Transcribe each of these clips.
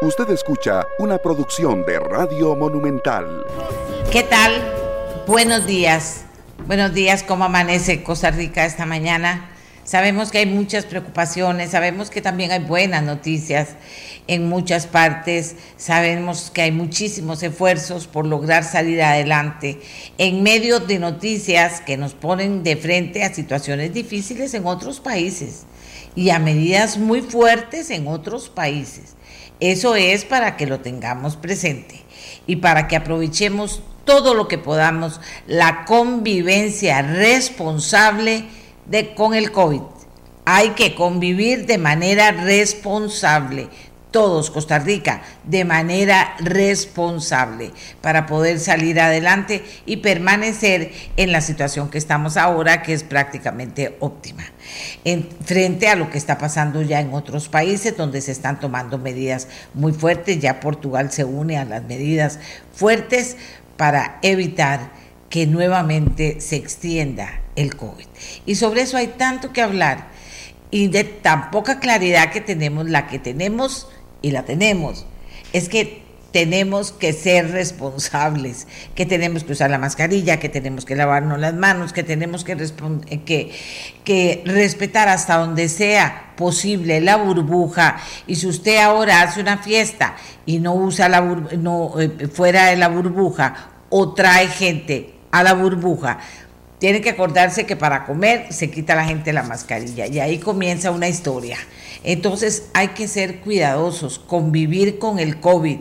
Usted escucha una producción de Radio Monumental. ¿Qué tal? Buenos días. Buenos días, ¿cómo amanece Costa Rica esta mañana? Sabemos que hay muchas preocupaciones, sabemos que también hay buenas noticias en muchas partes, sabemos que hay muchísimos esfuerzos por lograr salir adelante en medio de noticias que nos ponen de frente a situaciones difíciles en otros países y a medidas muy fuertes en otros países. Eso es para que lo tengamos presente y para que aprovechemos todo lo que podamos la convivencia responsable de, con el COVID. Hay que convivir de manera responsable todos, Costa Rica, de manera responsable para poder salir adelante y permanecer en la situación que estamos ahora, que es prácticamente óptima. En, frente a lo que está pasando ya en otros países donde se están tomando medidas muy fuertes, ya Portugal se une a las medidas fuertes para evitar que nuevamente se extienda el COVID. Y sobre eso hay tanto que hablar y de tan poca claridad que tenemos, la que tenemos y la tenemos, es que tenemos que ser responsables, que tenemos que usar la mascarilla, que tenemos que lavarnos las manos, que tenemos que, que, que respetar hasta donde sea posible la burbuja. Y si usted ahora hace una fiesta y no usa la no, eh, fuera de la burbuja o trae gente a la burbuja, tiene que acordarse que para comer se quita la gente la mascarilla y ahí comienza una historia. Entonces hay que ser cuidadosos, convivir con el COVID.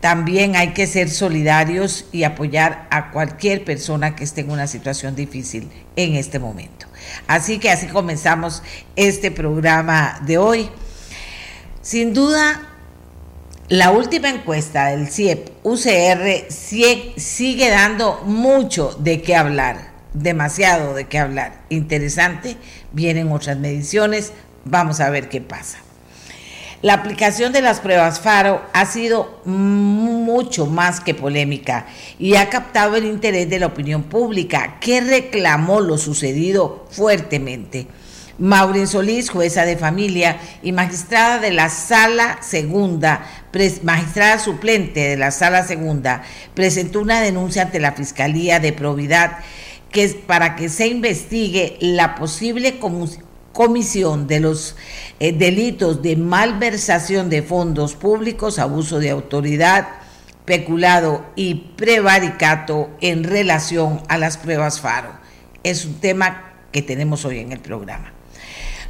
También hay que ser solidarios y apoyar a cualquier persona que esté en una situación difícil en este momento. Así que así comenzamos este programa de hoy. Sin duda, la última encuesta del CIEP UCR sigue dando mucho de qué hablar, demasiado de qué hablar. Interesante, vienen otras mediciones, Vamos a ver qué pasa. La aplicación de las pruebas FARO ha sido mucho más que polémica y ha captado el interés de la opinión pública, que reclamó lo sucedido fuertemente. Maureen Solís, jueza de familia y magistrada de la Sala Segunda, magistrada suplente de la Sala Segunda, presentó una denuncia ante la Fiscalía de Probidad que es para que se investigue la posible comisión de los eh, delitos de malversación de fondos públicos, abuso de autoridad, peculado y prevaricato en relación a las pruebas FARO. Es un tema que tenemos hoy en el programa.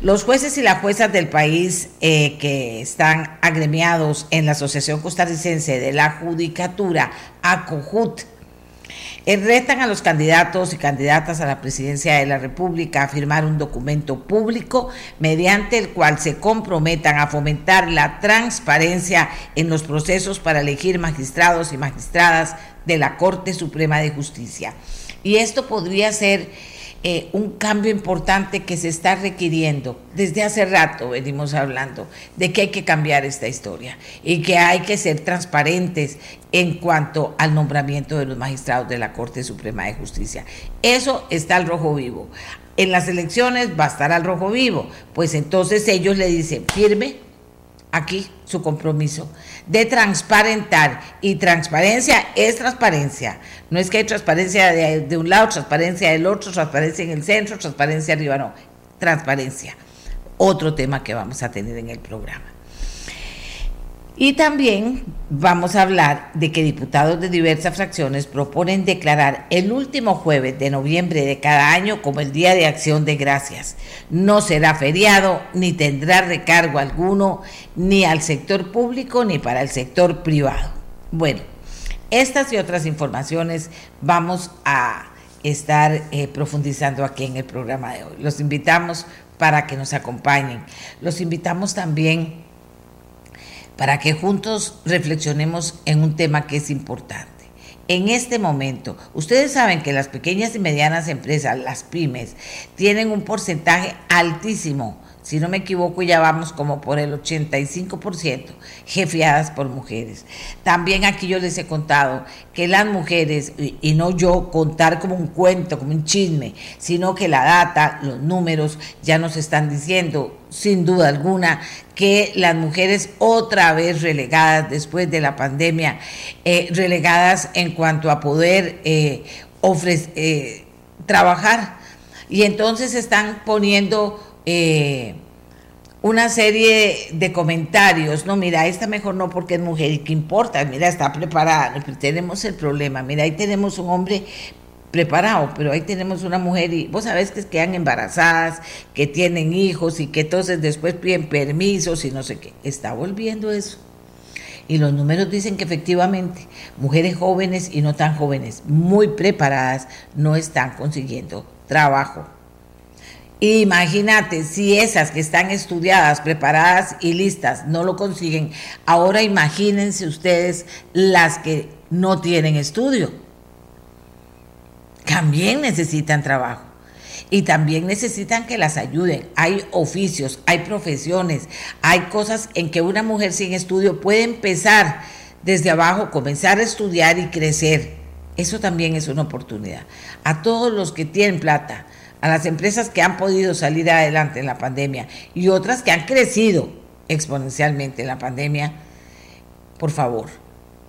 Los jueces y las juezas del país eh, que están agremiados en la Asociación Costarricense de la Judicatura, ACOJUT, retan a los candidatos y candidatas a la presidencia de la República a firmar un documento público mediante el cual se comprometan a fomentar la transparencia en los procesos para elegir magistrados y magistradas de la Corte Suprema de Justicia. Y esto podría ser eh, un cambio importante que se está requiriendo. Desde hace rato venimos hablando de que hay que cambiar esta historia y que hay que ser transparentes en cuanto al nombramiento de los magistrados de la Corte Suprema de Justicia. Eso está al rojo vivo. En las elecciones va a estar al rojo vivo. Pues entonces ellos le dicen, firme aquí su compromiso de transparentar. Y transparencia es transparencia. No es que hay transparencia de, un lado, transparencia del otro, transparencia en el centro, transparencia arriba, no. Transparencia. Otro tema que vamos a tener en el programa. Y también vamos a hablar de que diputados de diversas fracciones proponen declarar el último jueves de noviembre de cada año como el Día de Acción de Gracias. No será feriado ni tendrá recargo alguno ni al sector público ni para el sector privado. Bueno, estas y otras informaciones vamos a estar eh, profundizando aquí en el programa de hoy. Los invitamos para que nos acompañen. Los invitamos también para que juntos reflexionemos en un tema que es importante. En este momento, ustedes saben que las pequeñas y medianas empresas, las pymes, tienen un porcentaje altísimo si no me equivoco, ya vamos como por el 85%, jefeadas por mujeres. También aquí yo les he contado que las mujeres, y no yo contar como un cuento, como un chisme, sino que la data, los números ya nos están diciendo, sin duda alguna, que las mujeres otra vez relegadas después de la pandemia, eh, relegadas en cuanto a poder eh, eh, trabajar. Y entonces están poniendo una serie de comentarios, no, mira, esta mejor no porque es mujer, ¿y qué importa? Mira, está preparada, tenemos el problema, mira, ahí tenemos un hombre preparado, pero ahí tenemos una mujer y vos sabés que quedan embarazadas, que tienen hijos y que entonces después piden permisos y no sé qué. Está volviendo eso. Y los números dicen que efectivamente mujeres jóvenes y no tan jóvenes, muy preparadas, no están consiguiendo trabajo. Imagínate, si esas que están estudiadas, preparadas y listas no lo consiguen, ahora imagínense ustedes las que no tienen estudio. También necesitan trabajo y también necesitan que las ayuden. Hay oficios, hay profesiones, hay cosas en que una mujer sin estudio puede empezar desde abajo, comenzar a estudiar y crecer. Eso también es una oportunidad. A todos los que tienen plata, a las empresas que han podido salir adelante en la pandemia y otras que han crecido exponencialmente en la pandemia, por favor,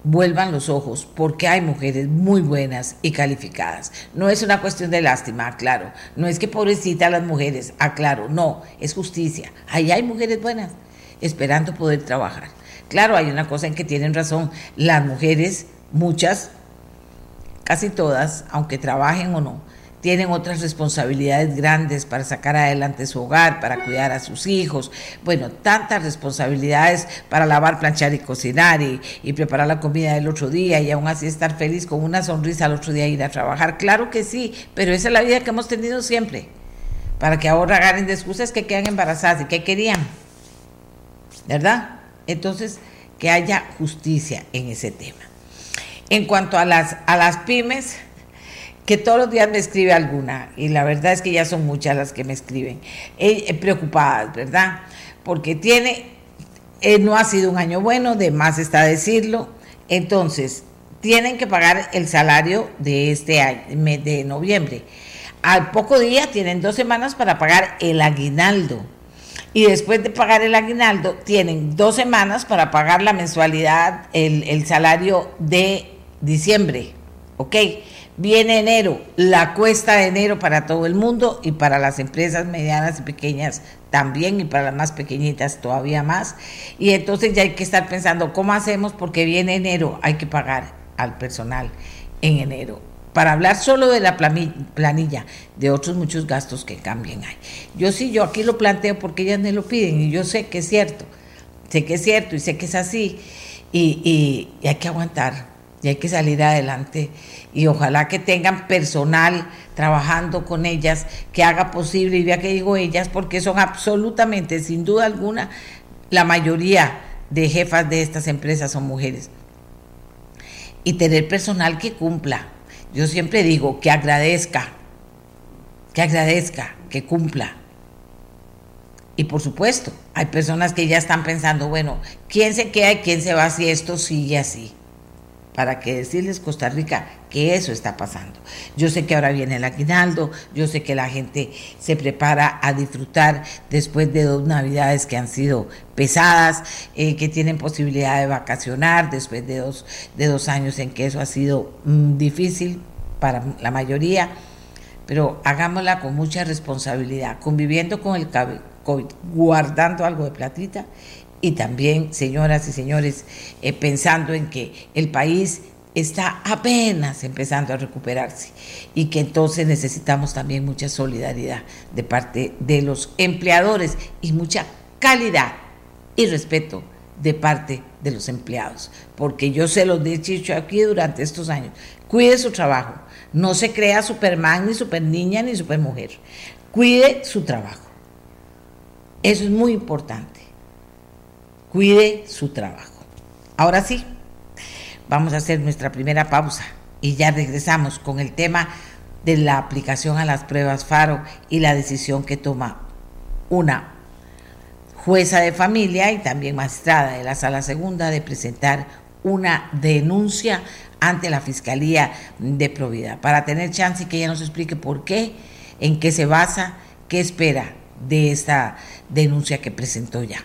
vuelvan los ojos porque hay mujeres muy buenas y calificadas. No es una cuestión de lástima, aclaro. No es que pobrecita las mujeres, aclaro. No, es justicia. Ahí hay mujeres buenas esperando poder trabajar. Claro, hay una cosa en que tienen razón. Las mujeres, muchas, casi todas, aunque trabajen o no, tienen otras responsabilidades grandes para sacar adelante su hogar, para cuidar a sus hijos, bueno, tantas responsabilidades para lavar, planchar y cocinar y, preparar la comida del otro día y aún así estar feliz con una sonrisa al otro día ir a trabajar. Claro que sí, pero esa es la vida que hemos tenido siempre, para que ahora agarren de excusas que quedan embarazadas y que querían, ¿verdad? Entonces, que haya justicia en ese tema. En cuanto a las, a las pymes, que todos los días me escribe alguna, y la verdad es que ya son muchas las que me escriben, eh, eh, preocupadas, ¿verdad? Porque tiene, eh, no ha sido un año bueno, de más está decirlo, entonces tienen que pagar el salario de este año, de noviembre. Al poco día tienen dos semanas para pagar el aguinaldo. Y después de pagar el aguinaldo, tienen dos semanas para pagar la mensualidad, el, el salario de diciembre. ¿Ok? Viene enero, la cuesta de enero para todo el mundo y para las empresas medianas y pequeñas también y para las más pequeñitas todavía más. Y entonces ya hay que estar pensando, ¿cómo hacemos? Porque viene enero, hay que pagar al personal en enero. Para hablar solo de la planilla, de otros muchos gastos que cambien hay. Yo sí, yo aquí lo planteo porque ellas me lo piden y yo sé que es cierto, sé que es cierto y sé que es así y, y hay que aguantar y hay que salir adelante y ojalá que tengan personal trabajando con ellas que haga posible, y vea que digo ellas, porque son absolutamente, sin duda alguna, la mayoría de jefas de estas empresas son mujeres. Y tener personal que cumpla. Yo siempre digo que agradezca, que agradezca, que cumpla. Y por supuesto, hay personas que ya están pensando, bueno, ¿quién se queda y quién se va si esto sigue así? Para que decirles Costa Rica que eso está pasando. Yo sé que ahora viene el aguinaldo, yo sé que la gente se prepara a disfrutar después de dos navidades que han sido pesadas, eh, que tienen posibilidad de vacacionar después de dos, de dos años en que eso ha sido mm, difícil para la mayoría, pero hagámosla con mucha responsabilidad, conviviendo con el COVID, guardando algo de platita y también, señoras y señores, eh, pensando en que el país está apenas empezando a recuperarse y que entonces necesitamos también mucha solidaridad de parte de los empleadores y mucha calidad y respeto de parte de los empleados, porque yo se los he dicho aquí durante estos años, cuide su trabajo, no se crea Superman, ni super niña, ni super mujer, cuide su trabajo, eso es muy importante cuide su trabajo. Ahora sí, vamos a hacer nuestra primera pausa y ya regresamos con el tema de la aplicación a las pruebas FARO y la decisión que toma una jueza de familia y también magistrada de la Sala Segunda de presentar una denuncia ante la Fiscalía de Providad para tener chance y que ella nos explique por qué, en qué se basa, qué espera de esta denuncia que presentó ya.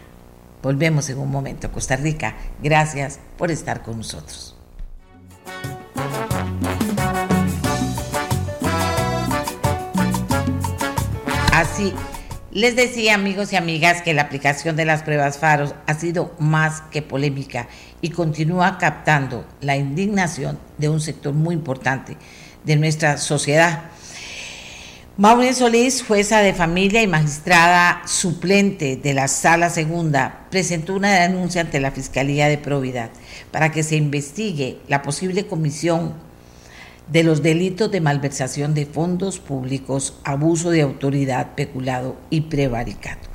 Volvemos en un momento. Costa Rica, gracias por estar con nosotros. Así les decía, amigos y amigas, que la aplicación de las pruebas FAROS ha sido más que polémica y continúa captando la indignación de un sector muy importante de nuestra sociedad. Maureen Solís, jueza de familia y magistrada suplente de la Sala Segunda, presentó una denuncia ante la Fiscalía de Probidad para que se investigue la posible comisión de los delitos de malversación de fondos públicos, abuso de autoridad, peculado y prevaricato.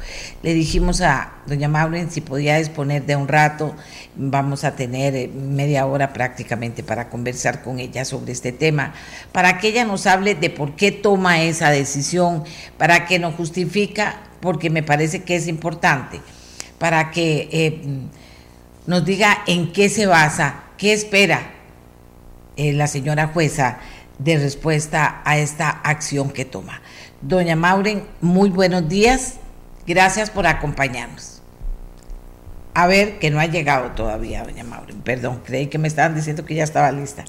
Le dijimos a doña Maureen si podía disponer de un rato, vamos a tener eh, media hora prácticamente para conversar con ella sobre este tema, para que ella nos hable de por qué toma esa decisión, para que nos justifica, porque me parece que es importante, para que eh, nos diga en qué se basa, qué espera eh, la señora jueza de respuesta a esta acción que toma. Doña Mauren, muy buenos días. Gracias por acompañarnos. A ver, que no ha llegado todavía, doña Mauren. Perdón, creí que me estaban diciendo que ya estaba lista.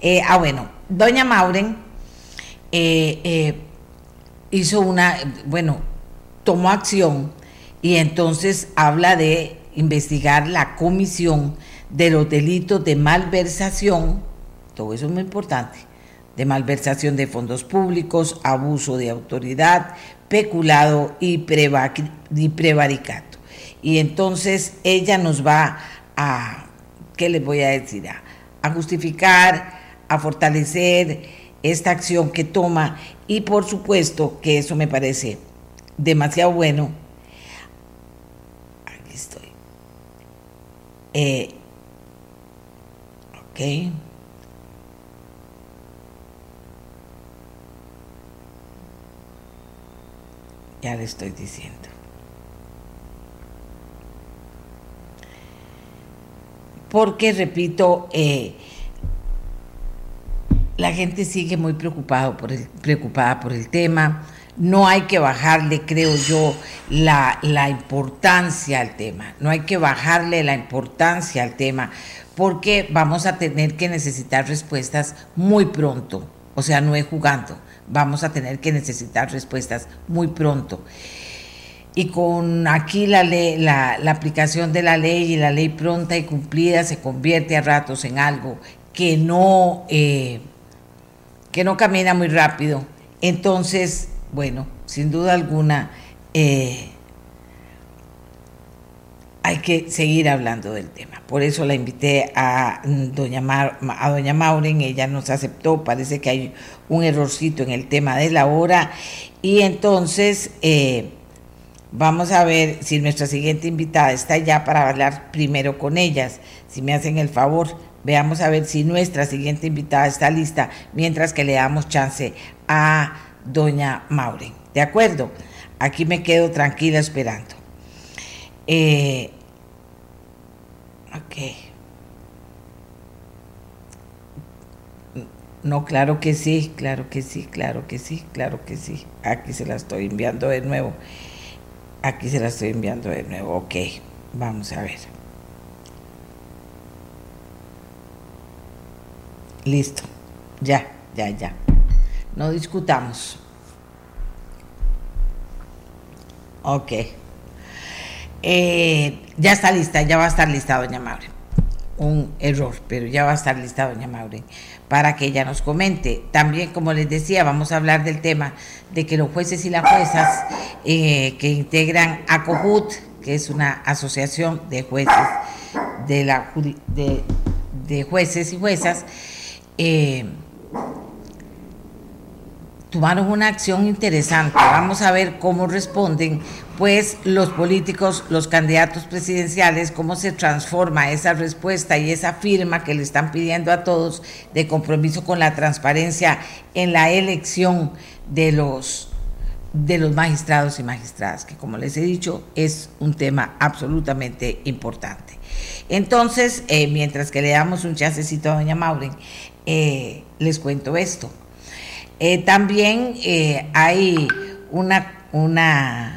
Eh, ah, bueno, doña Mauren eh, hizo una, bueno, tomó acción y entonces habla de investigar la comisión de los delitos de malversación todo eso es muy importante, de malversación de fondos públicos, abuso de autoridad, peculado y, prevaricato. Y entonces ella nos va a, ¿qué les voy a decir? A, a justificar, a fortalecer esta acción que toma y por supuesto que eso me parece demasiado bueno. Aquí estoy. Eh, ok. Ya le estoy diciendo. Porque, repito, eh, la gente sigue muy preocupado por el, preocupada por el tema. No hay que bajarle, creo yo, la, la importancia al tema. No hay que bajarle la importancia al tema porque vamos a tener que necesitar respuestas muy pronto. O sea, no es jugando vamos a tener que necesitar respuestas muy pronto. Y con aquí la, ley, la, aplicación de la ley y la ley pronta y cumplida se convierte a ratos en algo que no, eh, que no camina muy rápido. Entonces, bueno, sin duda alguna, eh, hay que seguir hablando del tema. Por eso la invité a doña, a doña Mauren, ella nos aceptó, parece que hay un errorcito en el tema de la hora. Y entonces eh, vamos a ver si nuestra siguiente invitada está ya para hablar primero con ellas. Si me hacen el favor, veamos a ver si nuestra siguiente invitada está lista mientras que le damos chance a doña Mauren. ¿De acuerdo? Aquí me quedo tranquila esperando. Eh, Ok. No, claro que sí, claro que sí, claro que sí, claro que sí. Aquí se la estoy enviando de nuevo. Aquí se la estoy enviando de nuevo. Ok, vamos a ver. Listo. Ya, ya, ya. No discutamos. Ok. Eh, ya está lista, ya va a estar lista doña Maure. Un error, pero ya va a estar lista doña Maure para que ella nos comente. También, como les decía, vamos a hablar del tema de que los jueces y las juezas eh, que integran ACOJUT, que es una asociación de jueces de, la, jueces y juezas, eh, tomaron una acción interesante. Vamos a ver cómo responden pues los políticos, los candidatos presidenciales, cómo se transforma esa respuesta y esa firma que le están pidiendo a todos de compromiso con la transparencia en la elección de los de los magistrados y magistradas, que como les he dicho es un tema absolutamente importante. Entonces, eh, mientras que le damos un chancecito a doña Maureen, eh, les cuento esto. Eh, también hay una, una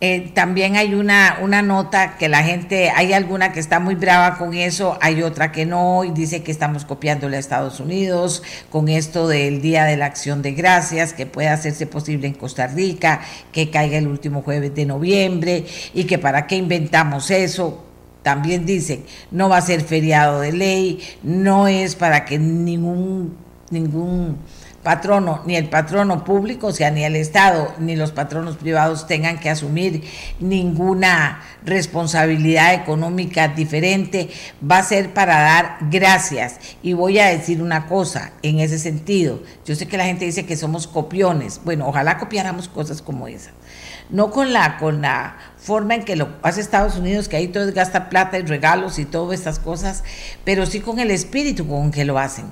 eh, también hay una, una nota que la gente, hay alguna que está muy brava con eso, hay otra que no, y dice que estamos copiándole a Estados Unidos con esto del Día de la Acción de Gracias, que puede hacerse posible en Costa Rica, que caiga el último jueves de noviembre, y que para qué inventamos eso. También dicen, no va a ser feriado de ley, no es para que ningún, ningún patrono, ni el patrono público, o sea, ni el Estado, ni los patronos privados tengan que asumir ninguna responsabilidad económica diferente, va a ser para dar gracias. Y voy a decir una cosa en ese sentido. Yo sé que la gente dice que somos copiones. Bueno, ojalá copiáramos cosas como esa. No con la, con la forma en que lo hace Estados Unidos, que ahí todo es gastar plata y regalos y todas estas cosas, pero sí con el espíritu con que lo hacen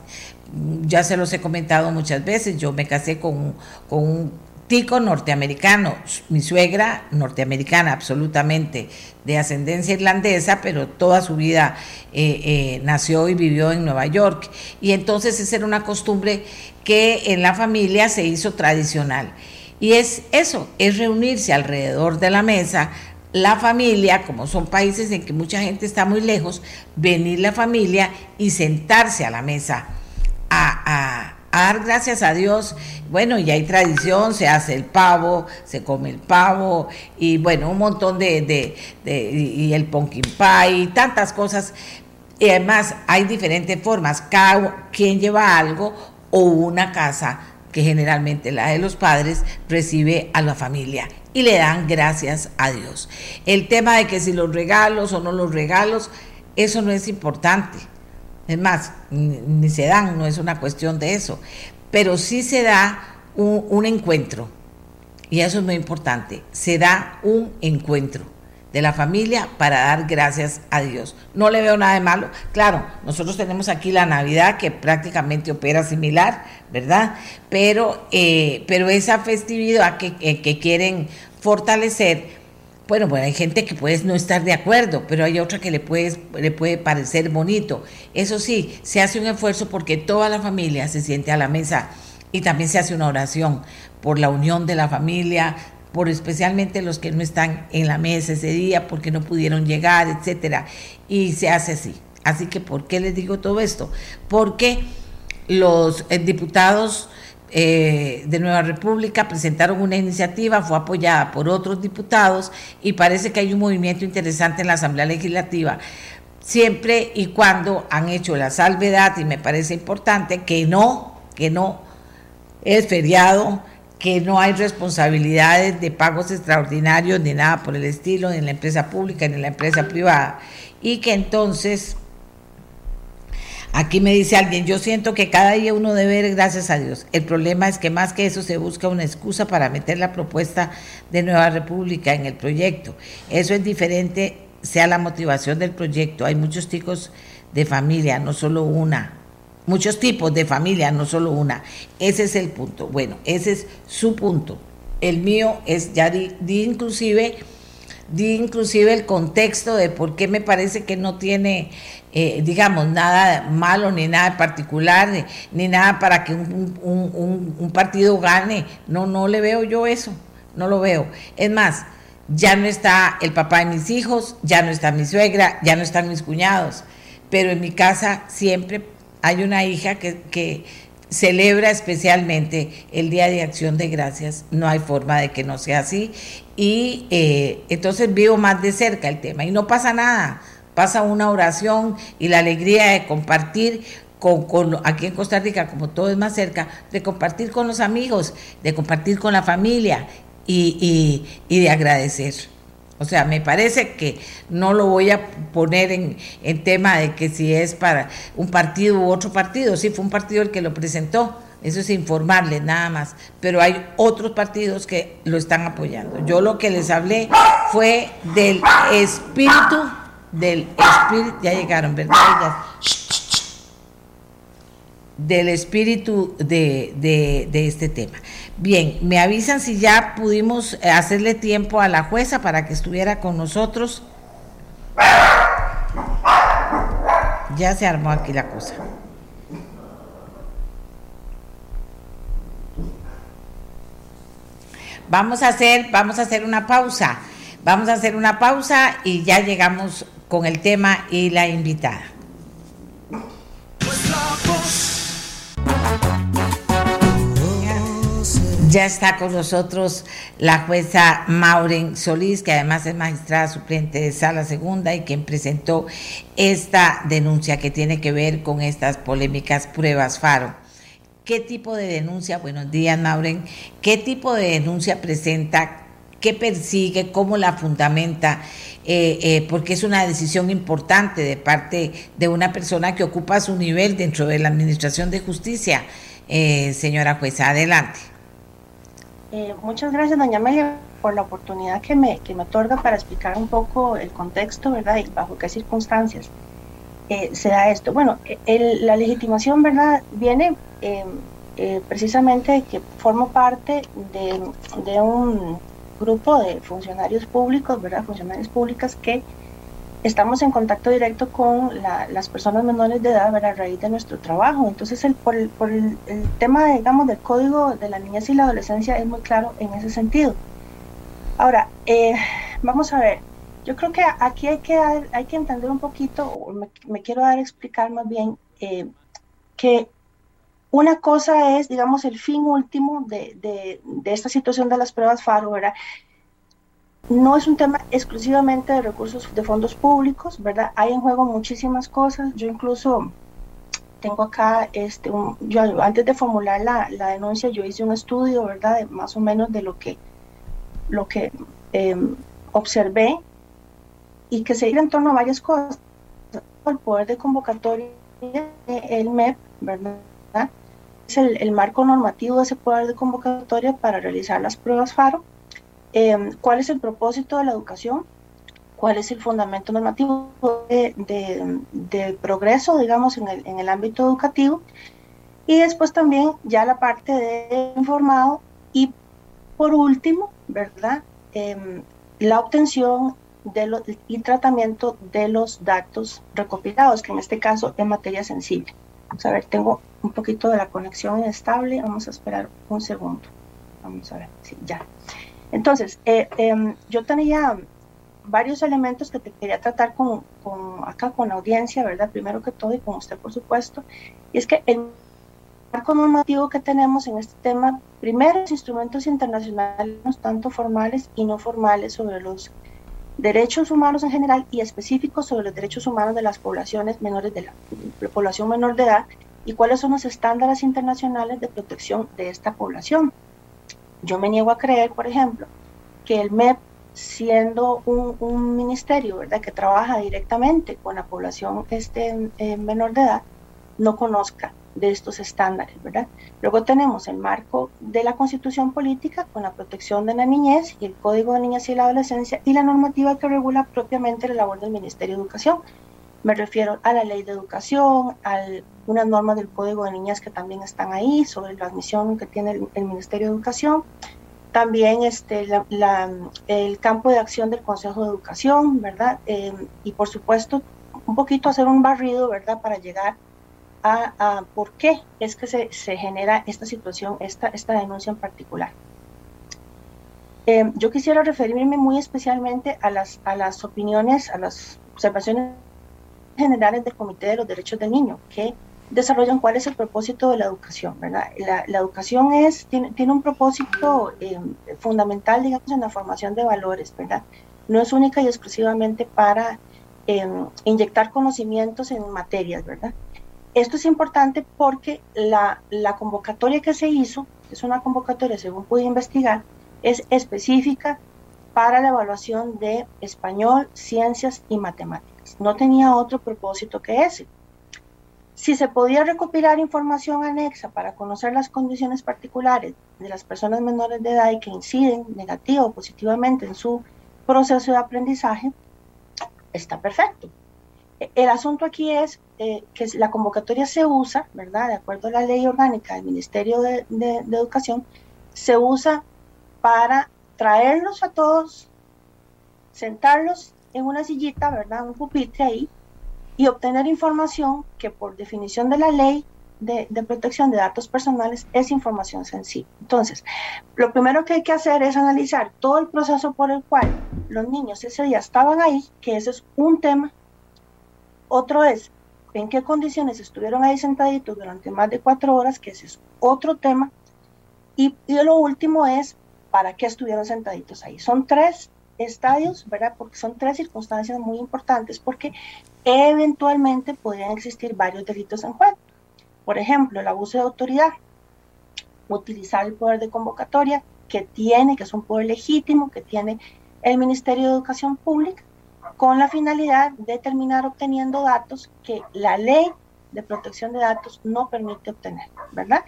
ya se los he comentado muchas veces, yo me casé con, un tico norteamericano, mi suegra norteamericana absolutamente, de ascendencia irlandesa, pero toda su vida eh, eh, nació y vivió en Nueva York. Y entonces esa era una costumbre que en la familia se hizo tradicional. Y es eso, es reunirse alrededor de la mesa, la familia, como son países en que mucha gente está muy lejos, venir la familia y sentarse a la mesa a, dar gracias a Dios. Bueno, y hay tradición, se hace el pavo, se come el pavo, y bueno, un montón de, y el pumpkin pie, y tantas cosas. Y además hay diferentes formas, cada quien lleva algo o una casa que generalmente la de los padres recibe a la familia y le dan gracias a Dios. El tema de que si los regalos o no los regalos, eso no es importante. Es más, ni, se dan, no es una cuestión de eso. Pero sí se da un, encuentro, y eso es muy importante, se da un encuentro de la familia para dar gracias a Dios. No le veo nada de malo. Claro, nosotros tenemos aquí la Navidad que prácticamente opera similar, ¿verdad? Pero, eh, esa festividad que, que quieren fortalecer bueno, bueno, hay gente que puede no estar de acuerdo, pero hay otra que le puede, le puede parecer bonito. Eso sí, se hace un esfuerzo porque toda la familia se siente a la mesa y también se hace una oración por la unión de la familia, por especialmente los que no están en la mesa ese día porque no pudieron llegar, etcétera. Y se hace así. Así que, ¿por qué les digo todo esto? Porque los eh, diputados eh, de Nueva República presentaron una iniciativa, fue apoyada por otros diputados y parece que hay un movimiento interesante en la Asamblea Legislativa, siempre y cuando han hecho la salvedad, y me parece importante, que no, que no es feriado, que no hay responsabilidades de pagos extraordinarios ni nada por el estilo, ni en la empresa pública ni en la empresa privada, y que entonces Aquí me dice alguien, yo siento que cada día uno debe ver gracias a Dios. El problema es que más que eso se busca una excusa para meter la propuesta de Nueva República en el proyecto. Eso es diferente, sea la motivación del proyecto. Hay muchos tipos de familia, no solo una. Muchos tipos de familia, no solo una. Ese es el punto. Bueno, ese es su punto. El mío es, ya di, inclusive, di inclusive el contexto de por qué me parece que no tiene eh, digamos, nada malo ni nada particular, ni, nada para que un, partido gane. No, no le veo yo eso, no lo veo. Es más, ya no está el papá de mis hijos, ya no está mi suegra, ya no están mis cuñados, pero en mi casa siempre hay una hija que, celebra especialmente el Día de Acción de Gracias, no hay forma de que no sea así, y eh, entonces vivo más de cerca el tema, y no pasa nada, pasa una oración y la alegría de compartir con, aquí en Costa Rica, como todo es más cerca, de compartir con los amigos, de compartir con la familia y, de agradecer. O sea, me parece que no lo voy a poner en, en, tema de que si es para un partido u otro partido, sí fue un partido el que lo presentó, eso es informarles nada más, pero hay otros partidos que lo están apoyando. Yo lo que les hablé fue del espíritu del espíritu, ya llegaron, ¿verdad? Del espíritu de, de, este tema. Bien, me avisan si ya pudimos hacerle tiempo a la jueza para que estuviera con nosotros. Ya se armó aquí la cosa. Vamos a hacer, vamos a hacer una pausa. Vamos a hacer una pausa y ya llegamos con el tema y la invitada. Ya está con nosotros la jueza Maureen Solís, que además es magistrada suplente de Sala Segunda y quien presentó esta denuncia que tiene que ver con estas polémicas pruebas FARO. ¿Qué tipo de denuncia, buenos días Maureen, qué tipo de denuncia presenta, qué persigue, cómo la fundamenta? Eh, eh, porque es una decisión importante de parte de una persona que ocupa su nivel dentro de la Administración de Justicia. Eh, señora jueza, adelante. Eh, muchas gracias, doña Amelia, por la oportunidad que me, que me otorga para explicar un poco el contexto, ¿verdad? Y bajo qué circunstancias eh, se da esto. Bueno, la legitimación, ¿verdad? Viene em, eh, precisamente de que formo parte de, de un grupo de funcionarios públicos, ¿verdad? Funcionarias públicas que estamos en contacto directo con las personas menores de edad a raíz de nuestro trabajo. Entonces, el, por, el, por el, tema, digamos, del código de la niñez y la adolescencia es muy claro en ese sentido. Ahora, eh, vamos a ver, yo creo que aquí hay que, hay que entender un poquito, me, quiero dar a explicar más bien eh, que una cosa es, digamos, el fin último de, de, de, esta situación de las pruebas FARO, ¿verdad? No es un tema exclusivamente de recursos de fondos públicos, ¿verdad? Hay en juego muchísimas cosas. Yo incluso tengo acá, este, yo antes de formular la, denuncia, yo hice un estudio, ¿verdad? De más o menos de lo que, lo que em, observé y que se iba en torno a varias cosas. El poder de convocatoria, el MEP, ¿verdad? Es el marco normativo de ese poder de convocatoria para realizar las pruebas FARO Em, cuál es el propósito de la educación, cuál es el fundamento normativo de, progreso, digamos, en el, ámbito educativo. Y después también ya la parte de informado y por último, ¿verdad? Em, la obtención y tratamiento de los datos recopilados, que en este caso es materia sensible. Vamos a ver, tengo un poquito de la conexión inestable, vamos a esperar un segundo. Vamos a ver, sí, ya. Entonces, eh, em, yo tenía varios elementos que te quería tratar con, acá con la audiencia, ¿verdad? Primero que todo y con usted, por supuesto. Y es que el marco normativo que tenemos en este tema, primero, los instrumentos internacionales, tanto formales y no formales, sobre los derechos humanos en general y específicos sobre los derechos humanos de las poblaciones menores de la población menor de edad y cuáles son los estándares internacionales de protección de esta población. Yo me niego a creer, por ejemplo, que el MEP, siendo un, ministerio ¿verdad? que trabaja directamente con la población este, eh, menor de edad, no conozca de estos estándares, ¿verdad? Luego tenemos el marco de la constitución política con la protección de la niñez y el código de niñez y la adolescencia y la normativa que regula propiamente la labor del Ministerio de Educación. Me refiero a la ley de educación, a unas normas del Código de Niñas que también están ahí sobre la admisión que tiene el, Ministerio de Educación. También este, el campo de acción del Consejo de Educación, ¿verdad? Eh, y por supuesto, un poquito hacer un barrido, ¿verdad? Para llegar a, por qué es que se, se, genera esta situación, esta, esta denuncia en particular. Eh, yo quisiera referirme muy especialmente a las, a las opiniones, a las observaciones generales del Comité de los Derechos del Niño, que desarrollan cuál es el propósito de la educación, ¿verdad? La, educación es, tiene, tiene un propósito eh, fundamental, digamos, en la formación de valores, ¿verdad? No es única y exclusivamente para em, inyectar conocimientos en materias, ¿verdad? Esto es importante porque la, la convocatoria que se hizo, es una convocatoria, según pude investigar, es específica para la evaluación de español, ciencias y matemáticas no tenía otro propósito que ese. Si se podía recopilar información anexa para conocer las condiciones particulares de las personas menores de edad y que inciden negativo o positivamente en su proceso de aprendizaje, está perfecto. El asunto aquí es eh, que la convocatoria se usa, ¿verdad? De acuerdo a la ley orgánica del Ministerio de, de, Educación, se usa para traerlos a todos, sentarlos en una sillita, ¿verdad? Un pupitre ahí, y obtener información que por definición de la ley de, protección de datos personales es información sensible. Entonces, lo primero que hay que hacer es analizar todo el proceso por el cual los niños ese día estaban ahí, que ese es un tema. Otro es en qué condiciones estuvieron ahí sentaditos durante más de cuatro horas, que ese es otro tema. Y lo último es para qué estuvieron sentaditos ahí. Son tres estadios, ¿verdad? Porque son tres circunstancias muy importantes, porque eventualmente podrían existir varios delitos en juego. Por ejemplo, el abuso de autoridad, utilizar el poder de convocatoria que tiene, que es un poder legítimo, que tiene el Ministerio de Educación Pública, con la finalidad de terminar obteniendo datos que la ley de protección de datos no permite obtener, ¿verdad?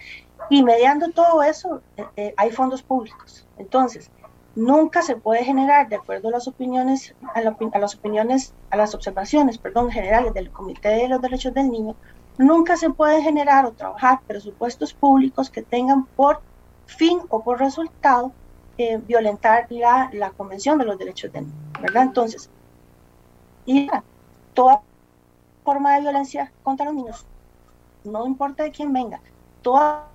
Y mediando todo eso, eh, eh, hay fondos públicos. Entonces, nunca se puede generar, de acuerdo a las opiniones, a, a, las opiniones, a las observaciones, perdón, generales del Comité de los Derechos del Niño, Nunca se puede generar o trabajar presupuestos públicos que tengan por fin o por resultado eh, violentar la, la, Convención de los Derechos del Niño, ¿verdad? Entonces, y toda forma de violencia contra los niños, no importa de quién venga, toda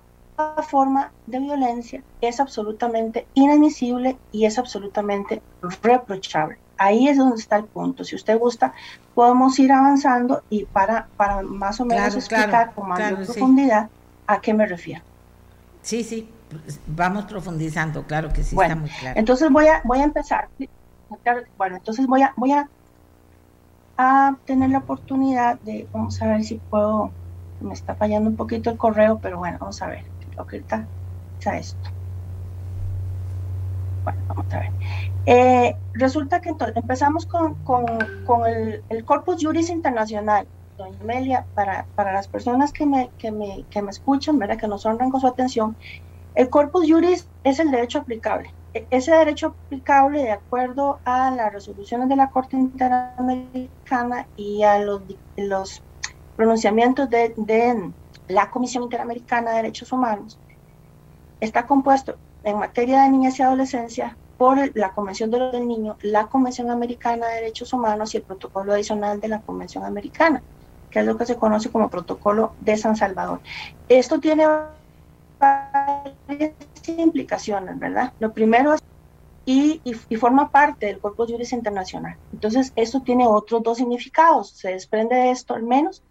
forma de violencia es absolutamente inadmisible y es absolutamente reprochable. Ahí es donde está el punto. Si usted gusta, podemos ir avanzando y para, para más o menos explicar con más profundidad a qué me refiero. Sí, sí, vamos profundizando, claro que sí, está muy claro. Entonces voy a, voy a empezar. Bueno, entonces voy a, voy a, a tener la oportunidad de, vamos a ver si puedo, me está fallando un poquito el correo, pero bueno, vamos a ver, está, está esto. Bueno, vamos a ver. Eh, resulta que entonces empezamos con, con, el, Corpus Juris Internacional, doña Amelia, para, para las personas que me, que, me, que me escuchan, ¿verdad? que nos honran con su atención, el Corpus Juris es el derecho aplicable. E, ese derecho aplicable, de acuerdo a las resoluciones de la Corte Interamericana y a los, los pronunciamientos de la Comisión Interamericana de Derechos Humanos, está compuesto en materia de niñez y adolescencia por la Convención de los del Niño, la Convención Americana de Derechos Humanos y el protocolo adicional de la Convención Americana, que es lo que se conoce como protocolo de San Salvador. Esto tiene varias implicaciones, ¿verdad? Lo primero es y, forma parte del de Juris Internacional. Entonces, esto tiene otros dos significados. Se desprende de esto, al menos,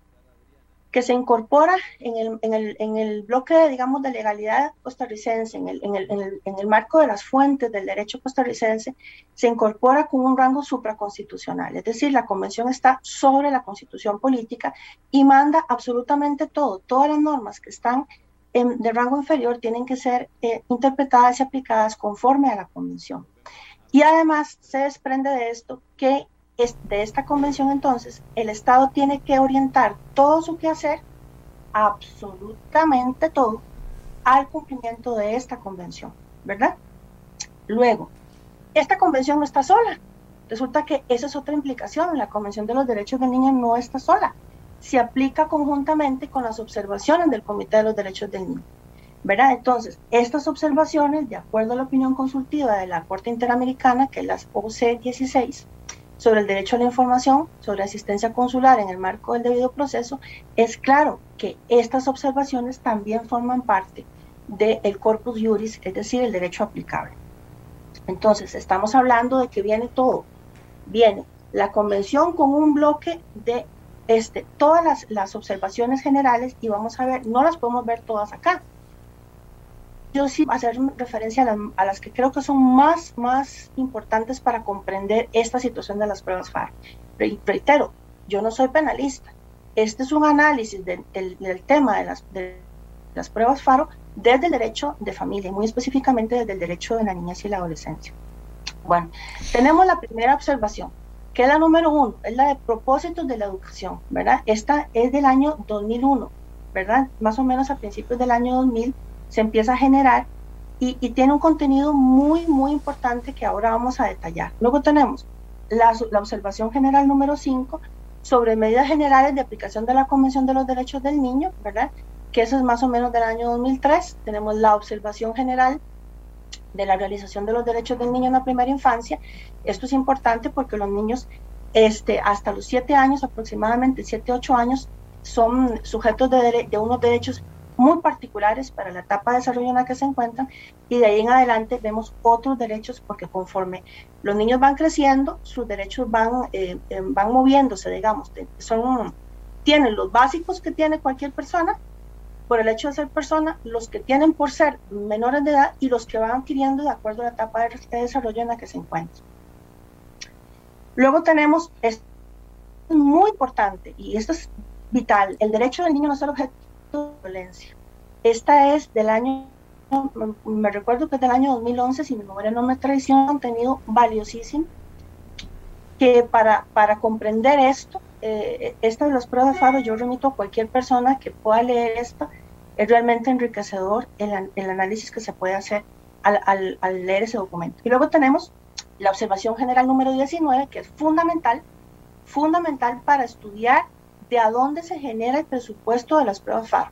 que se incorpora en el, en el, en el bloque, digamos, de legalidad costarricense, en el, en, el, en el, marco de las fuentes del derecho costarricense, se incorpora con un rango supraconstitucional. Es decir, la convención está sobre la constitución política y manda absolutamente todo. Todas las normas que están en, de rango inferior tienen que ser eh, interpretadas y aplicadas conforme a la convención. Y además se desprende de esto que de esta convención entonces, el Estado tiene que orientar todo su quehacer, absolutamente todo, al cumplimiento de esta convención, ¿verdad? Luego, esta convención no está sola. Resulta que esa es otra implicación. La Convención de los Derechos del Niño no está sola. Se aplica conjuntamente con las observaciones del Comité de los Derechos del Niño. ¿verdad? Entonces, estas observaciones, de acuerdo a la opinión consultiva de la Corte Interamericana, que es la OC 16, sobre el derecho a la información, sobre asistencia consular en el marco del debido proceso, es claro que estas observaciones también forman parte del corpus juris, es decir, el derecho aplicable. Entonces, estamos hablando de que viene todo. Viene la convención con un bloque de este, todas las, las observaciones generales y vamos a ver, no las podemos ver todas acá, yo sí a hacer referencia a, las que creo que son más, más importantes para comprender esta situación de las pruebas FARO. Reitero, yo no soy penalista. Este es un análisis del, tema de las, de las pruebas FARO desde el derecho de familia, muy específicamente desde el derecho de la niñez y la adolescencia. Bueno, tenemos la primera observación, que es la número uno, es la de propósitos de la educación, ¿verdad? Esta es del año 2001, ¿verdad? Más o menos a principios del año 2000 se empieza a generar y, tiene un contenido muy, muy importante que ahora vamos a detallar. Luego tenemos la, observación general número 5, sobre medidas generales de aplicación de la Convención de los Derechos del Niño, ¿verdad? Que eso es más o menos del año 2003. Tenemos la observación general de la realización de los derechos del niño en la primera infancia. Esto es importante porque los niños este, hasta los 7 años, aproximadamente 7, 8 años, son sujetos de, de unos derechos muy particulares para la etapa de desarrollo en la que se encuentran y de ahí en adelante vemos otros derechos porque conforme los niños van creciendo, sus derechos van, eh, eh, van moviéndose, digamos, son, tienen los básicos que tiene cualquier persona por el hecho de ser persona, los que tienen por ser menores de edad y los que van adquiriendo de acuerdo a la etapa de desarrollo en la que se encuentran. Luego tenemos, es muy importante y esto es vital, el derecho del niño no ser objeto violencia. Esta es del año, me recuerdo que es del año 2011, si mi memoria no me traiciona, un contenido valiosísimo, que para, para comprender esto, eh, esta de las pruebas de FARO, yo remito a cualquier persona que pueda leer esto, es realmente enriquecedor el, el análisis que se puede hacer al, al, al leer ese documento. Y luego tenemos la observación general número 19, que es fundamental, fundamental para estudiar de a dónde se genera el presupuesto de las pruebas FARO.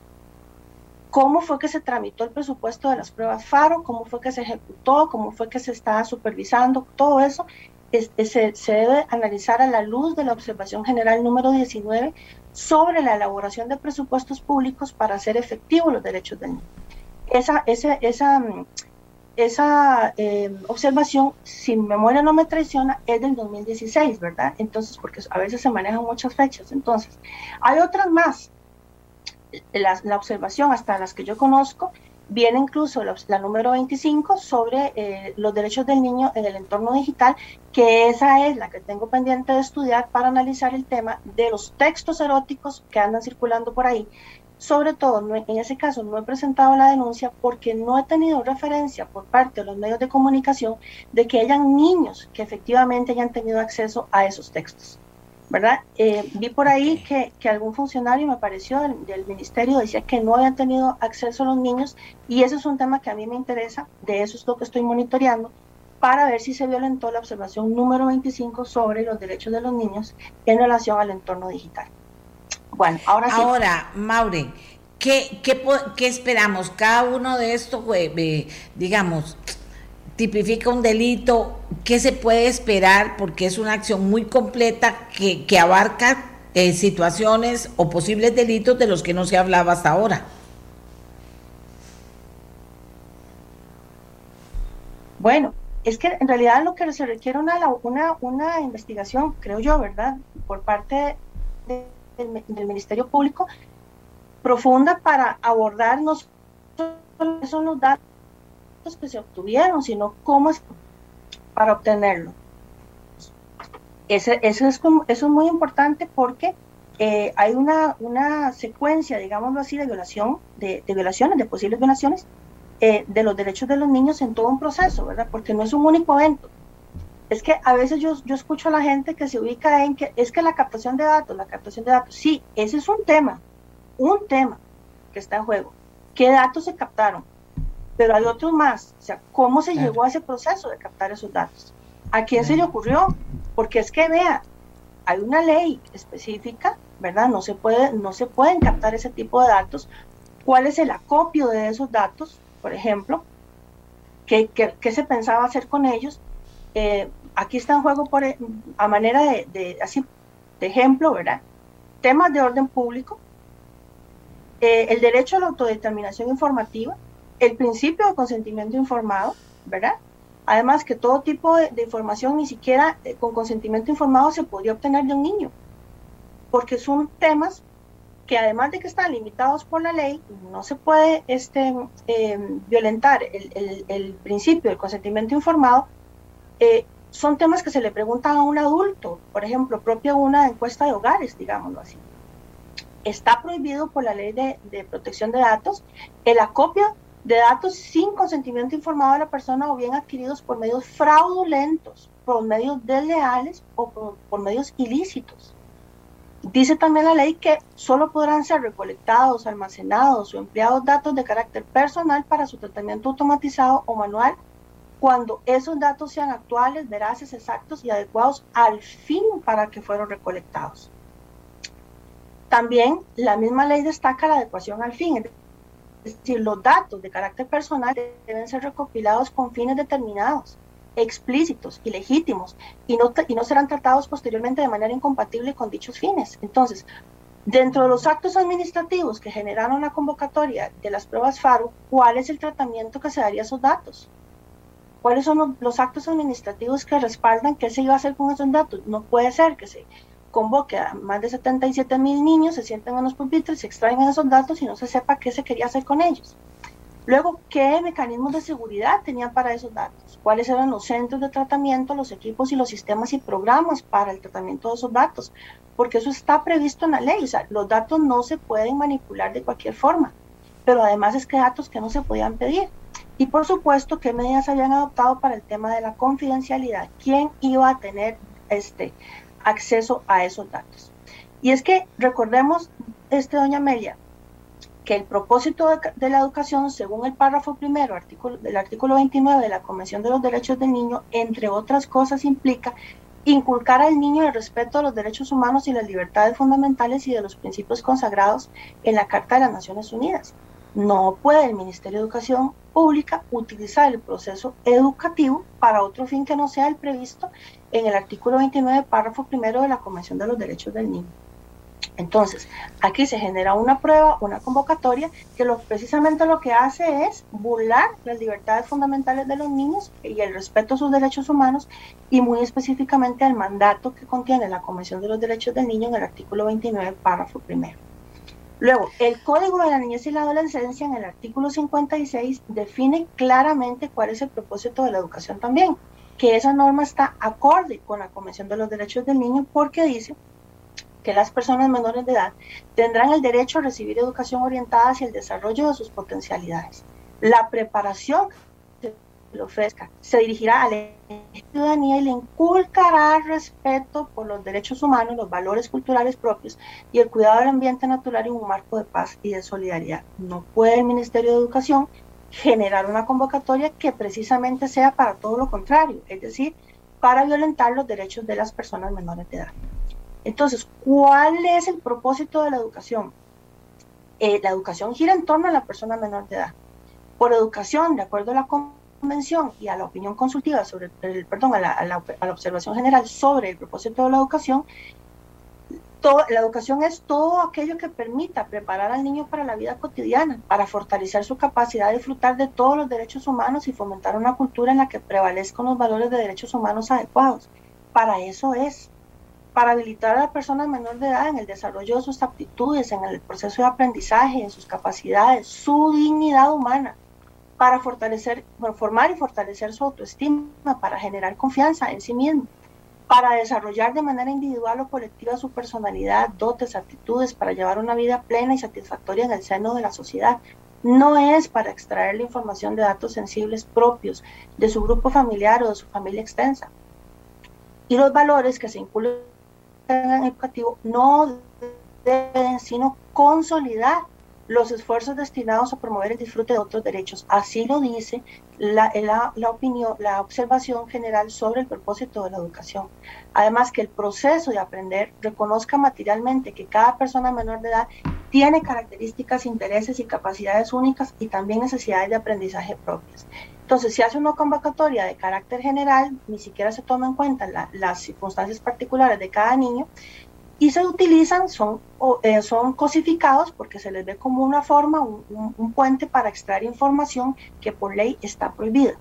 ¿Cómo fue que se tramitó el presupuesto de las pruebas FARO? ¿Cómo fue que se ejecutó? ¿Cómo fue que se estaba supervisando? Todo eso se, se, debe analizar a la luz de la observación general número 19 sobre la elaboración de presupuestos públicos para hacer efectivos los derechos del niño. Esa, esa, esa esa eh, observación, si mi memoria no me traiciona, es del 2016, ¿verdad? Entonces, porque a veces se manejan muchas fechas. Entonces, hay otras más. La, observación, hasta las que yo conozco, viene incluso la, la número 25 sobre eh, los derechos del niño en el entorno digital, que esa es la que tengo pendiente de estudiar para analizar el tema de los textos eróticos que andan circulando por ahí sobre todo, en ese caso no he presentado la denuncia porque no he tenido referencia por parte de los medios de comunicación de que hayan niños que efectivamente hayan tenido acceso a esos textos. ¿verdad? Eh, vi por ahí que, que, algún funcionario me pareció del, del, ministerio decía que no habían tenido acceso a los niños y ese es un tema que a mí me interesa, de eso es lo que estoy monitoreando para ver si se violentó la observación número 25 sobre los derechos de los niños en relación al entorno digital. Bueno, ahora sí. Ahora, Maure, ¿qué, qué, qué esperamos? Cada uno de estos, eh, digamos, tipifica un delito, ¿qué se puede esperar? Porque es una acción muy completa que, que abarca eh, situaciones o posibles delitos de los que no se hablaba hasta ahora. Bueno, es que en realidad lo que se requiere una, una, una investigación, creo yo, ¿verdad? Por parte de del, Ministerio Público profunda para abordar no solo son los datos que se obtuvieron, sino cómo es para obtenerlo. Ese, eso, es, eso es muy importante porque eh, hay una, una secuencia, digámoslo así, de violación, de, de violaciones, de posibles violaciones eh, de los derechos de los niños en todo un proceso, ¿verdad? Porque no es un único evento es que a veces yo, yo escucho a la gente que se ubica en que es que la captación de datos, la captación de datos, sí, ese es un tema, un tema que está en juego. ¿Qué datos se captaron? Pero hay otros más, o sea, ¿cómo se llegó a ese proceso de captar esos datos? ¿A quién se le ocurrió? Porque es que vea, hay una ley específica, ¿verdad? No se, puede, no se pueden captar ese tipo de datos. ¿Cuál es el acopio de esos datos, por ejemplo? ¿Qué, qué, qué se pensaba hacer con ellos? Eh, aquí está en juego e, a manera de, ejemplo, ¿verdad? Temas de orden público, eh, el derecho a la autodeterminación informativa, el principio de consentimiento informado, ¿verdad? Además que todo tipo de, información ni siquiera eh, con consentimiento informado se podría obtener de un niño, porque son temas que además de que están limitados por la ley, no se puede este, eh, violentar el, principio del consentimiento informado, son temas que se le preguntan a un adulto, por ejemplo, propio una encuesta de hogares, digámoslo así. Está prohibido por la ley de, protección de datos el acopio de datos sin consentimiento informado de la persona o bien adquiridos por medios fraudulentos, por medios desleales o por medios ilícitos. Dice también la ley que solo podrán ser recolectados, almacenados o empleados datos de carácter personal para su tratamiento automatizado o manual cuando esos datos sean actuales, veraces, exactos y adecuados al fin para que fueron recolectados. También la misma ley destaca la adecuación al fin, es decir, los datos de carácter personal deben ser recopilados con fines determinados, explícitos y legítimos, y no, y no serán tratados posteriormente de manera incompatible con dichos fines. Entonces, dentro de los actos administrativos que generaron la convocatoria de las pruebas FARO, ¿cuál es el tratamiento que se daría a esos datos? ¿Cuáles son los actos administrativos que respaldan qué se iba a hacer con esos datos? No puede ser que se convoque a más de 77 mil niños, se sienten en los pupitres, se extraigan esos datos y no se sepa qué se quería hacer con ellos. Luego, ¿qué mecanismos de seguridad tenían para esos datos? ¿Cuáles eran los centros de tratamiento, los equipos y los sistemas y programas para el tratamiento de esos datos? Porque eso está previsto en la ley, o sea, los datos no se pueden manipular de cualquier forma, pero además es que datos que no se podían pedir. Y por supuesto, ¿qué medidas habían adoptado para el tema de la confidencialidad? ¿Quién iba a tener este, acceso a esos datos. Y es que recordemos, este, doña Amelia, que el propósito de, la educación, según el párrafo primero del artículo 29 de la Convención de los Derechos del Niño, entre otras cosas, implica inculcar al niño el respeto a los derechos humanos y las libertades fundamentales y de los principios consagrados en la Carta de las Naciones Unidas. No puede el Ministerio de Educación Pública utilizar el proceso educativo para otro fin que no sea el previsto en el artículo 29, párrafo primero de la Convención de los Derechos del Niño. Entonces, aquí se genera una prueba, una convocatoria, que lo, precisamente lo que hace es burlar las libertades fundamentales de los niños y el respeto a sus derechos humanos y muy específicamente al mandato que contiene la Convención de los Derechos del Niño en el artículo 29, párrafo primero. Luego, el Código de la Niñez y la Adolescencia en el artículo 56 define claramente cuál es el propósito de la educación también que esa norma está acorde con la Convención de los Derechos del Niño porque dice que las personas menores de edad tendrán el derecho a recibir educación orientada hacia el desarrollo de sus potencialidades. La preparación le ofrezca se dirigirá a la ciudadanía y le inculcará respeto por los derechos humanos, los valores culturales propios y el cuidado del ambiente natural en un marco de paz y de solidaridad. No puede el Ministerio de Educación generar una convocatoria que precisamente sea para todo lo contrario, es decir, para violentar los derechos de las personas menores de edad. Entonces, ¿cuál es el propósito de la educación? Eh, la educación gira en torno a la persona menor de edad. Por educación, de acuerdo a la convención y a la opinión consultiva sobre el, perdón, a la, a la observación general sobre el propósito de la educación, la educación es todo aquello que permita preparar al niño para la vida cotidiana, para fortalecer su capacidad de disfrutar de todos los derechos humanos y fomentar una cultura en la que prevalezcan los valores de derechos humanos adecuados. Para eso es, para habilitar a la persona menor de edad en el desarrollo de sus aptitudes, en el proceso de aprendizaje, en sus capacidades, su dignidad humana, para fortalecer, formar y fortalecer su autoestima, para generar confianza en sí mismo para desarrollar de manera individual o colectiva su personalidad, dotes, actitudes, para llevar una vida plena y satisfactoria en el seno de la sociedad. No es para extraer la información de datos sensibles propios de su grupo familiar o de su familia extensa. Y los valores que se incluyen en el educativo no deben sino consolidar los esfuerzos destinados a promover el disfrute de otros derechos. Así lo dice la, la, opinión, la observación general sobre el propósito de la educación. Además, que el proceso de aprender reconozca materialmente que cada persona menor de edad tiene características, intereses y capacidades únicas y también necesidades de aprendizaje propias. Entonces, si hace una convocatoria de carácter general, ni siquiera se toma en cuenta las circunstancias particulares de cada niño y se utilizan, son, eh, son cosificados porque se les ve como una forma, un, puente para extraer información que por ley está prohibida.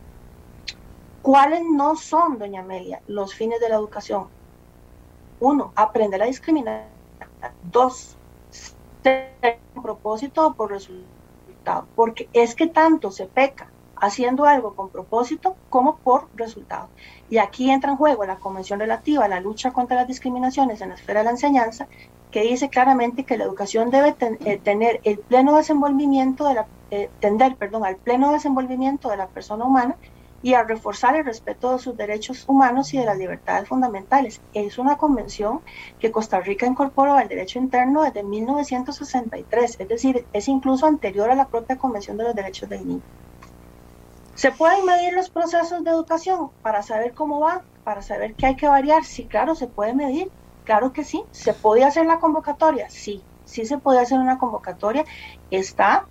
¿Cuáles no son, doña Amelia, los fines de la educación? Uno, aprender a discriminar. Dos, ser propósito o por resultado. Porque es que tanto se peca haciendo algo con propósito como por resultado. Y aquí entra en juego la Convención relativa a la lucha contra las discriminaciones en la esfera de la enseñanza, que dice claramente que la educación debe eh, tener el pleno desenvolvimiento de la, eh, tender, perdón, al pleno desenvolvimiento de la persona humana y a reforzar el respeto de sus derechos humanos y de las libertades fundamentales. Es una convención que Costa Rica incorporó al derecho interno desde 1963, es decir, es incluso anterior a la propia Convención de los Derechos del Niño. ¿Se pueden medir los procesos de educación para saber cómo va, para saber qué hay que variar? Sí, claro, se puede medir, claro que sí. ¿Se podía hacer la convocatoria? Sí, sí se puede hacer una convocatoria, está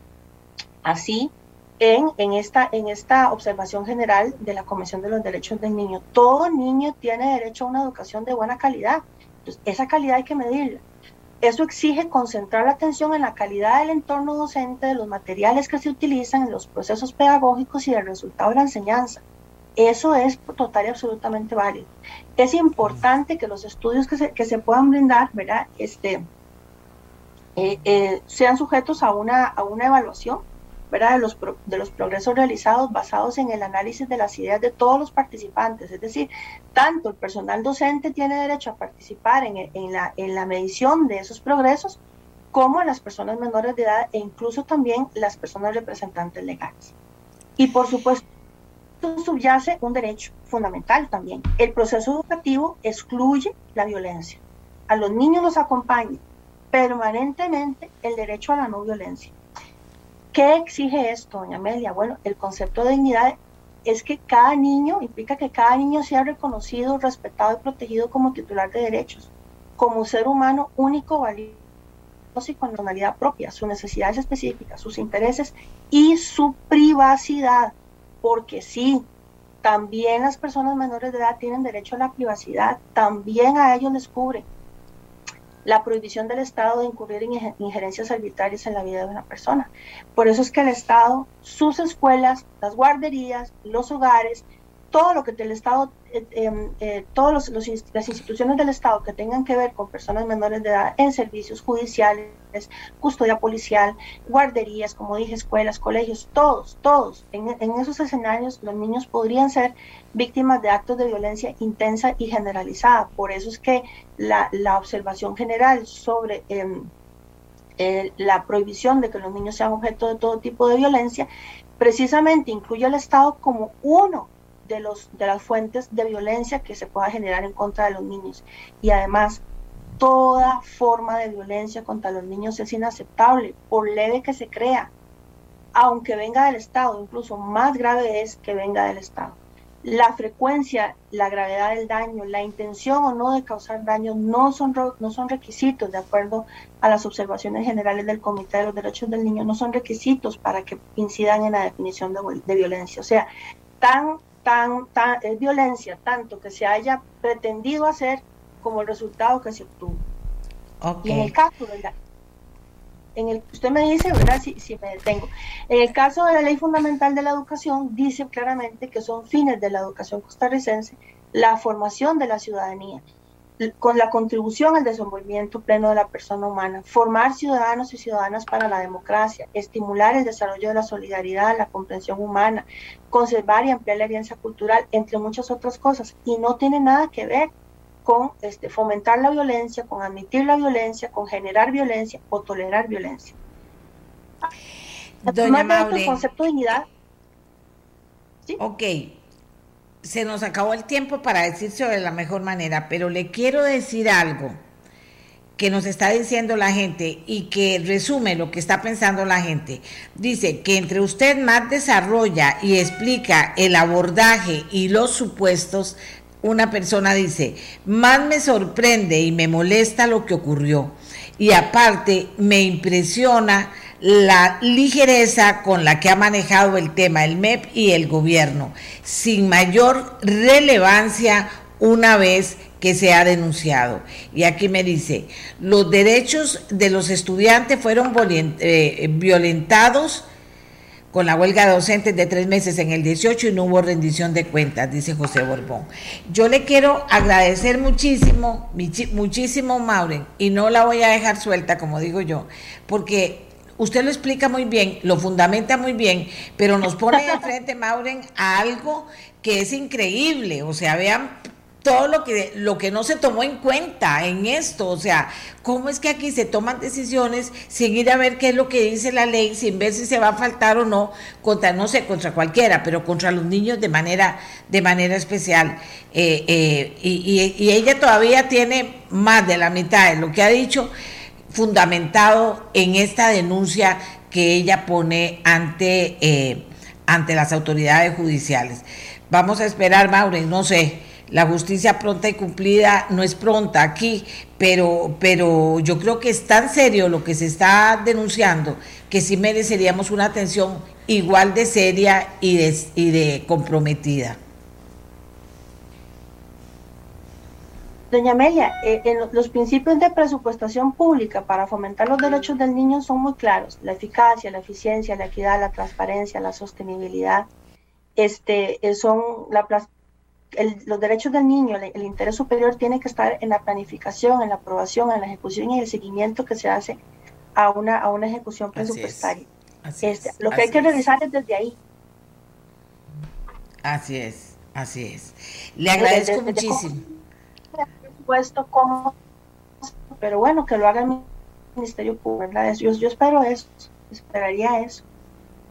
así en, en, esta, en esta observación general de la Comisión de los Derechos del Niño. Todo niño tiene derecho a una educación de buena calidad. Entonces, esa calidad hay que medirla. Eso exige concentrar la atención en la calidad del entorno docente, de los materiales que se utilizan, en los procesos pedagógicos y del resultado de la enseñanza. Eso es total y absolutamente válido. Es importante que los estudios que se, que se puedan brindar, ¿verdad? Este, eh, eh, sean sujetos a una, a una evaluación ¿verdad? De, los progresos realizados basados en el análisis de las ideas de todos los participantes. Es decir, tanto el personal docente tiene derecho a participar en, la, en la medición de esos progresos, como las personas menores de edad e incluso también las personas representantes legales. Y por supuesto, subyace un derecho fundamental también. El proceso educativo excluye la violencia. A los niños los acompaña permanentemente el derecho a la no violencia. ¿Qué exige esto, doña Amelia? Bueno, el concepto de dignidad es que cada niño, implica que cada niño sea reconocido, respetado y protegido como titular de derechos, como ser humano único, valioso y con personalidad propia, sus necesidades específicas, sus intereses y su privacidad. Porque sí, también las personas menores de edad tienen derecho a la privacidad, también a ellos les cubre la prohibición del Estado de incurrir en injerencias arbitrarias en la vida de una persona. Por eso es que el Estado, sus escuelas, las guarderías, los hogares, todo lo que el Estado, eh, em, eh, todas las instituciones del Estado que tengan que ver con personas menores de edad en servicios judiciales, custodia policial, guarderías, como dije, escuelas, colegios, todos, todos, en, esos escenarios los niños podrían ser víctimas de actos de violencia intensa y generalizada. Por eso es que la, observación general sobre... Em, la prohibición de que los niños sean objeto de todo tipo de violencia, precisamente incluye al Estado como uno de, los, de las fuentes de violencia que se pueda generar en contra de los niños. Y además, toda forma de violencia contra los niños es inaceptable, por leve que se crea, aunque venga del Estado, incluso más grave es que venga del Estado. La frecuencia, la gravedad del daño, la intención o no de causar daño no son, no son requisitos, de acuerdo a las observaciones generales del Comité de los Derechos del Niño, no son requisitos para que incidan en la definición de, de violencia. O sea, tan tan, tan, es violencia, tanto que se haya pretendido hacer como el resultado que se obtuvo. en el caso la, en el, usted me dice, ¿verdad? Si, si me detengo. En el caso de la Ley Fundamental de la Educación, dice claramente que son fines de la educación costarricense la formación de la ciudadanía, con la contribución al desenvolvimiento pleno de la persona humana, formar ciudadanos y ciudadanas para la democracia, estimular el desarrollo de la solidaridad, la comprensión humana, conservar y ampliar la herencia cultural, entre muchas otras cosas. Y no tiene nada que ver con este, fomentar la violencia, con admitir la violencia, con generar violencia o tolerar violencia. Doña Maure, concepto de dignidad. ¿sí? Ok, se nos acabó el tiempo para decirse de la mejor manera, pero le quiero decir algo que nos está diciendo la gente y que resume lo que está pensando la gente. Dice que entre usted más desarrolla y explica el abordaje y los supuestos, una persona dice, más me sorprende y me molesta lo que ocurrió. Y aparte me impresiona la ligereza con la que ha manejado el tema el MEP y el gobierno, sin mayor relevancia una vez que se ha denunciado. Y aquí me dice, los derechos de los estudiantes fueron eh, violentados con la huelga de docentes de tres meses en el 18 y no hubo rendición de cuentas, dice José Borbón. Yo le quiero agradecer muchísimo, muchísimo, Mauren, y no la voy a dejar suelta, como digo yo, porque usted lo explica muy bien, lo fundamenta muy bien, pero nos pone de frente, Mauren, a algo que es increíble. O sea, vean todo lo que, lo que no se tomó en cuenta en esto. O sea, ¿cómo es que aquí se toman decisiones sin ir a ver qué es lo que dice la ley, sin ver si se va a faltar o no contra, no sé, contra cualquiera, pero contra los niños de manera, de manera especial? Eh, eh, y, y ella todavía tiene más de la mitad de lo que ha dicho fundamentado en esta denuncia que ella pone ante, eh, ante las autoridades judiciales. Vamos a esperar, Maureen, no sé, la justicia pronta y cumplida no es pronta aquí, pero, pero yo creo que es tan serio lo que se está denunciando que sí mereceríamos una atención igual de seria y de, y de comprometida. Doña Amelia, eh, los principios de presupuestación pública para fomentar los derechos del niño son muy claros. La eficacia, la eficiencia, la equidad, la transparencia, la sostenibilidad. Este, eh, son la, los derechos del niño, el, interés superior tiene que estar en la planificación, en la aprobación, en la ejecución y el seguimiento que se hace a una, a una ejecución presupuestaria. Este, lo que hay que revisar es desde ahí. Así es, así es. Le agradezco muchísimo puesto como, pero bueno, que lo haga el Ministerio Público, ¿verdad? Yo, yo espero eso, esperaría eso.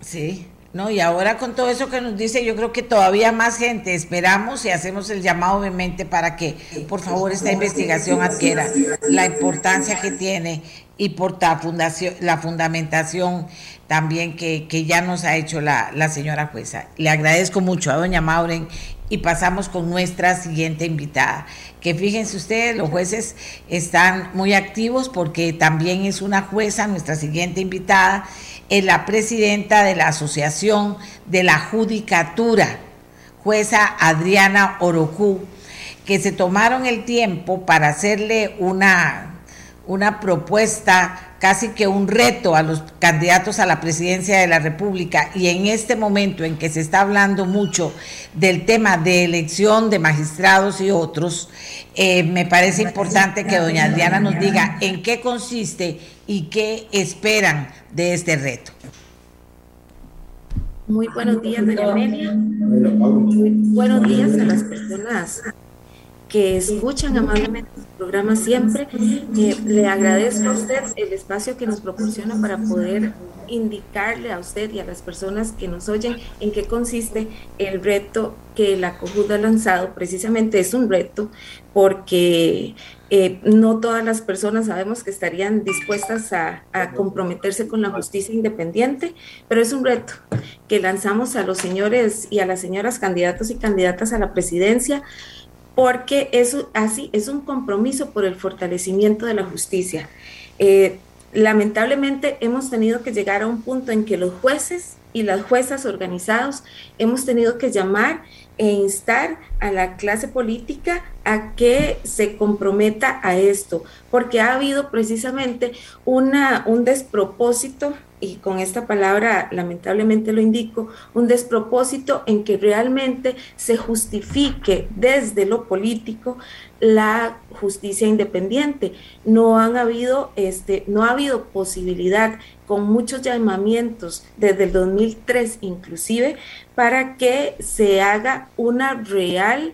Sí, no, y ahora con todo eso que nos dice, yo creo que todavía más gente esperamos y hacemos el llamado obviamente para que por favor esta investigación adquiera la importancia que tiene y por la, fundación, la fundamentación también que, que ya nos ha hecho la, la, señora jueza. Le agradezco mucho a doña Mauren y pasamos con nuestra siguiente invitada, que fíjense ustedes, los jueces están muy activos porque también es una jueza, nuestra siguiente invitada, es la presidenta de la Asociación de la Judicatura, jueza Adriana Orocú, que se tomaron el tiempo para hacerle una, una propuesta casi que un reto a los candidatos a la presidencia de la República y en este momento en que se está hablando mucho del tema de elección de magistrados y otros, eh, me parece importante que doña Adriana nos diga en qué consiste y qué esperan de este reto. Muy buenos días, doña Amelia. Muy buenos días a las personas que escuchan amablemente programa siempre. Eh, le agradezco a usted el espacio que nos proporciona para poder indicarle a usted y a las personas que nos oyen en qué consiste el reto que la COJUD ha lanzado. Precisamente es un reto porque eh, no todas las personas sabemos que estarían dispuestas a, a, comprometerse con la justicia independiente, pero es un reto que lanzamos a los señores y a las señoras candidatos y candidatas a la presidencia porque eso así es un compromiso por el fortalecimiento de la justicia. Eh, lamentablemente hemos tenido que llegar a un punto en que los jueces y las juezas organizados hemos tenido que llamar e instar a la clase política a que se comprometa a esto, porque ha habido precisamente una, un despropósito y con esta palabra lamentablemente lo indico, un despropósito en que realmente se justifique desde lo político la justicia independiente. No han habido, este, no ha habido posibilidad con muchos llamamientos desde el 2003 inclusive para que se haga una real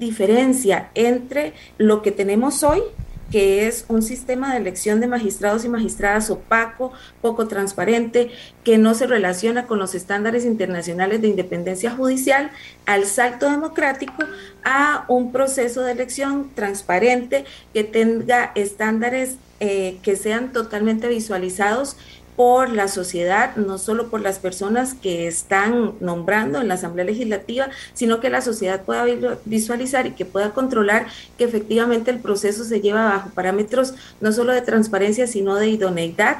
diferencia entre lo que tenemos hoy que es un sistema de elección de magistrados y magistradas opaco, poco transparente, que no se relaciona con los estándares internacionales de independencia judicial, al salto democrático a un proceso de elección transparente que tenga estándares eh, que sean totalmente visualizados por la sociedad, no solo por las personas que están nombrando en la Asamblea Legislativa, sino que la sociedad pueda visualizar y que pueda controlar que efectivamente el proceso se lleva bajo parámetros no solo de transparencia, sino de idoneidad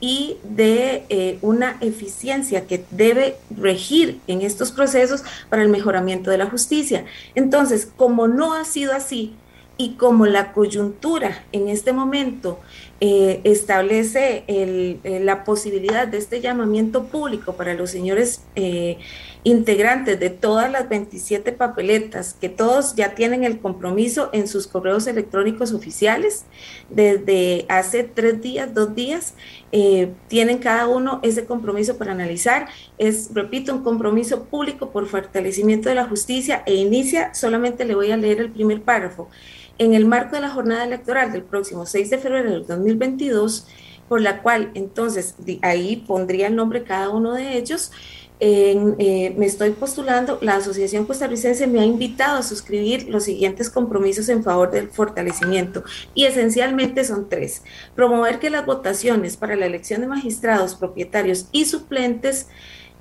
y de eh, una eficiencia que debe regir en estos procesos para el mejoramiento de la justicia. Entonces, como no ha sido así y como la coyuntura en este momento eh, establece el, eh, la posibilidad de este llamamiento público para los señores eh, integrantes de todas las 27 papeletas, que todos ya tienen el compromiso en sus correos electrónicos oficiales desde hace tres días, dos días, tienen cada uno ese compromiso para analizar. Es, repito, un compromiso público por fortalecimiento de la justicia e inicia, solamente le voy a leer el primer párrafo en el marco de la jornada electoral del próximo 6 de febrero del 2022, por la cual entonces ahí pondría el nombre cada uno de ellos. Eh, me estoy postulando, la Asociación Costarricense me ha invitado a suscribir los siguientes compromisos en favor del fortalecimiento y esencialmente son tres. Promover que las votaciones para la elección de magistrados, propietarios y suplentes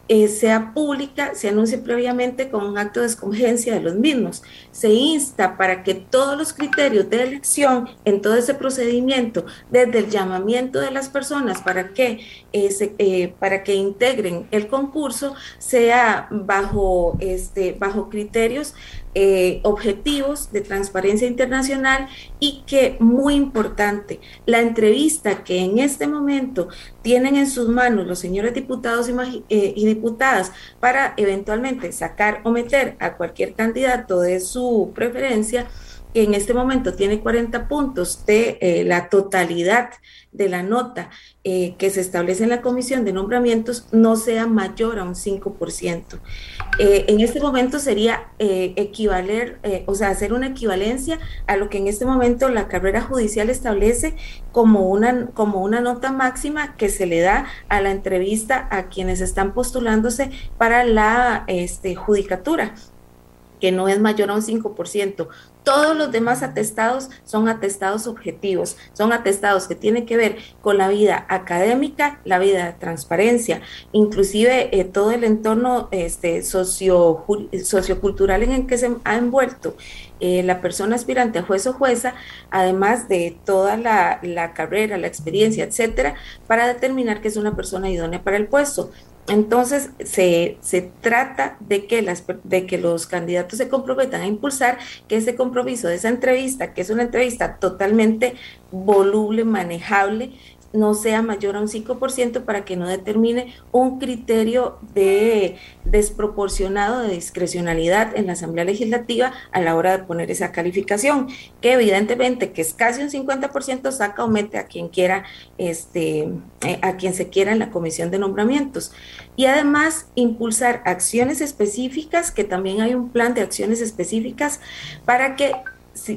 eh, sea pública, se anuncie previamente con un acto de escogencia de los mismos. Se insta para que todos los criterios de elección en todo ese procedimiento, desde el llamamiento de las personas para que, eh, eh, para que integren el concurso, sea bajo, este, bajo criterios eh, objetivos de transparencia internacional y que, muy importante, la entrevista que en este momento tienen en sus manos los señores diputados y, eh, diputadas para eventualmente sacar o meter a cualquier candidato de su preferencia, en este momento tiene 40 puntos de eh, la totalidad de la nota eh, que se establece en la comisión de nombramientos no sea mayor a un 5%. Eh, en este momento sería equivaler, o sea, hacer una equivalencia a lo que en este momento la carrera judicial establece como una, como una nota máxima que se le da a la entrevista a quienes están postulándose para la este, judicatura que no es mayor a un 5%. Todos los demás atestados son atestados objetivos, son atestados que tienen que ver con la vida académica, la vida de transparencia, inclusive eh, todo el entorno este, socio, sociocultural en el que se ha envuelto eh, la persona aspirante a juez o jueza, además de toda la, la carrera, la experiencia, etcétera, para determinar que es una persona idónea para el puesto. Entonces, se, trata de que, las, de que los candidatos se comprometan a impulsar que ese compromiso de esa entrevista, que es una entrevista totalmente voluble, manejable, no sea mayor a un 5% para que no determine un criterio de desproporcionado de discrecionalidad en la Asamblea Legislativa a la hora de poner esa calificación, que evidentemente que es casi un 50% saca o mete a quien quiera, este, eh, a quien se quiera en la comisión de nombramientos. Y además impulsar acciones específicas, que también hay un plan de acciones específicas para que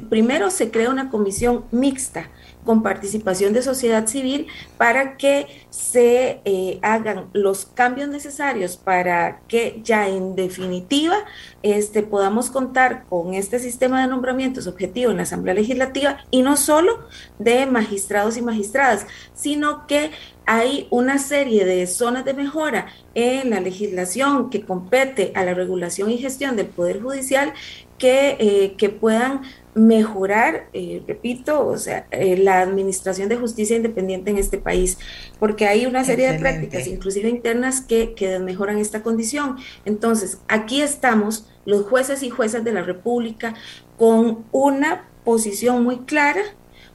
primero se crea una comisión mixta con participación de sociedad civil para que se eh, hagan los cambios necesarios para que ya en definitiva este, podamos contar con este sistema de nombramientos objetivo en la Asamblea Legislativa y no solo de magistrados y magistradas, sino que hay una serie de zonas de mejora en la legislación que compete a la regulación y gestión del Poder Judicial que, eh, que puedan mejorar, eh, repito, o sea, eh, la administración de justicia independiente en este país, porque hay una serie de prácticas, inclusive internas, que, que mejoran esta condición. Entonces, aquí estamos los jueces y juezas de la República con una posición muy clara,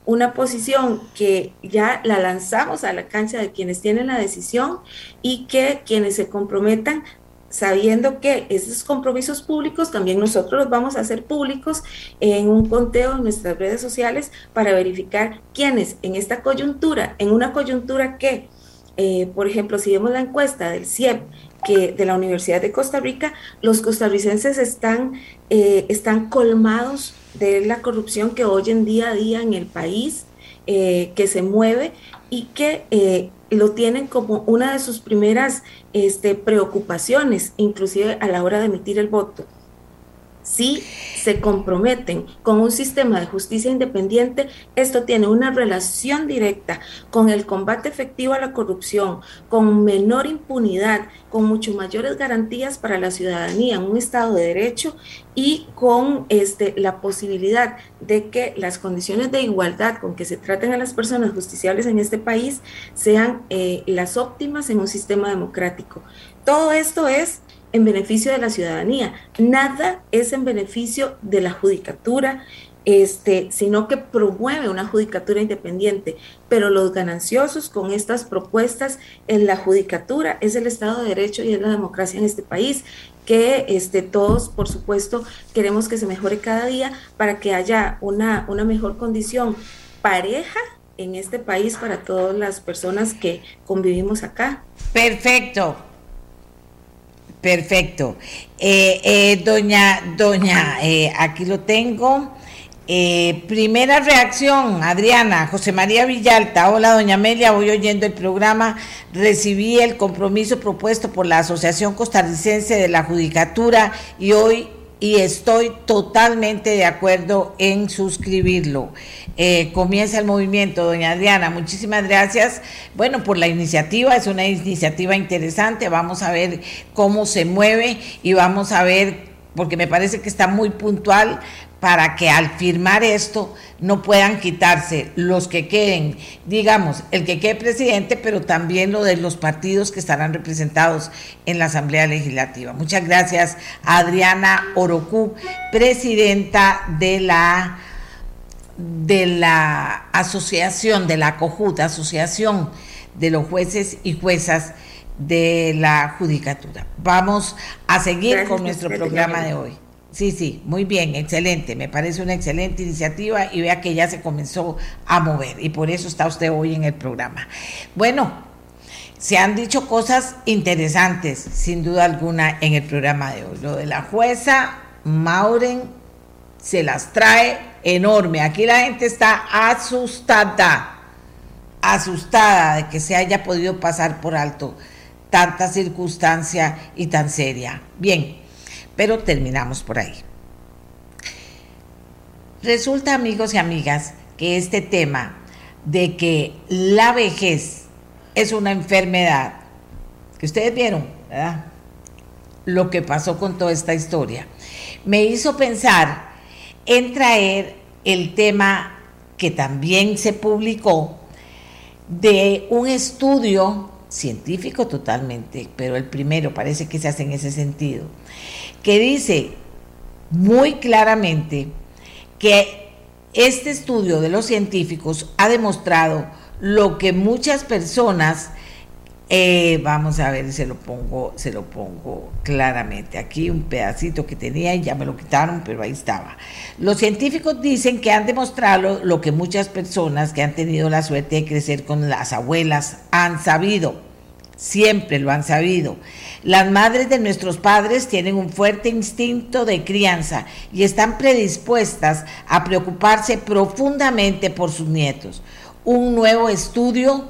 una posición que ya la lanzamos a la cancha de quienes tienen la decisión y que quienes se comprometan sabiendo que esos compromisos públicos también nosotros los vamos a hacer públicos en un conteo en nuestras redes sociales para verificar quiénes en esta coyuntura, en una coyuntura que, eh, por ejemplo, si vemos la encuesta del CIEP, que de la Universidad de Costa Rica, los costarricenses están, eh, están colmados de la corrupción que hoy en día a día en el país, eh, que se mueve y que lo tienen como una de sus primeras este, preocupaciones, inclusive a la hora de emitir el voto. Si se comprometen con un sistema de justicia independiente, esto tiene una relación directa con el combate efectivo a la corrupción, con menor impunidad, con mucho mayores garantías para la ciudadanía un Estado de Derecho y con este, la posibilidad de que las condiciones de igualdad con que se traten a las personas justiciables en este país sean eh, las óptimas en un sistema democrático. Todo esto es en beneficio de la ciudadanía, nada es en beneficio de la judicatura, este, sino que promueve una judicatura independiente. Pero los gananciosos con estas propuestas en la judicatura es el Estado de Derecho y es la democracia en este país, que este, todos, por supuesto, queremos que se mejore cada día para que haya una, una mejor condición pareja en este país para todas las personas que convivimos acá. Perfecto. Perfecto. Eh, eh, doña, doña, eh, aquí lo tengo. primera reacción, Adriana, José María Villalta. Hola, doña Amelia, voy oyendo el programa. Recibí el compromiso propuesto por la Asociación Costarricense de la Judicatura y hoy y estoy totalmente de acuerdo en suscribirlo. Eh, comienza el movimiento, doña Adriana. Muchísimas gracias. Bueno, por la iniciativa, es una iniciativa interesante. Vamos a ver cómo se mueve y vamos a ver, porque me parece que está muy puntual para que al firmar esto no puedan quitarse los que queden, digamos, el que quede presidente, pero también lo de los partidos que estarán representados en la Asamblea Legislativa. Muchas gracias Adriana Orocú, presidenta de la de la asociación, de la COJUT, Asociación de los Jueces y Juezas de la Judicatura. Vamos a seguir con nuestro programa de hoy. Sí, sí, muy bien, excelente. Me parece una excelente iniciativa y vea que ya se comenzó a mover y por eso está usted hoy en el programa. Bueno, se han dicho cosas interesantes, sin duda alguna, en el programa de hoy. Lo de la jueza Mauren se las trae enorme. Aquí la gente está asustada, asustada de que se haya podido pasar por alto tanta circunstancia y tan seria. Bien pero terminamos por ahí. Resulta, amigos y amigas, que este tema de que la vejez es una enfermedad, que ustedes vieron, ¿verdad? Lo que pasó con toda esta historia, me hizo pensar en traer el tema que también se publicó de un estudio científico totalmente, pero el primero parece que se hace en ese sentido, que dice muy claramente que este estudio de los científicos ha demostrado lo que muchas personas eh, vamos a ver, se lo pongo, se lo pongo claramente. Aquí un pedacito que tenía y ya me lo quitaron, pero ahí estaba. Los científicos dicen que han demostrado lo que muchas personas que han tenido la suerte de crecer con las abuelas han sabido siempre lo han sabido. Las madres de nuestros padres tienen un fuerte instinto de crianza y están predispuestas a preocuparse profundamente por sus nietos. Un nuevo estudio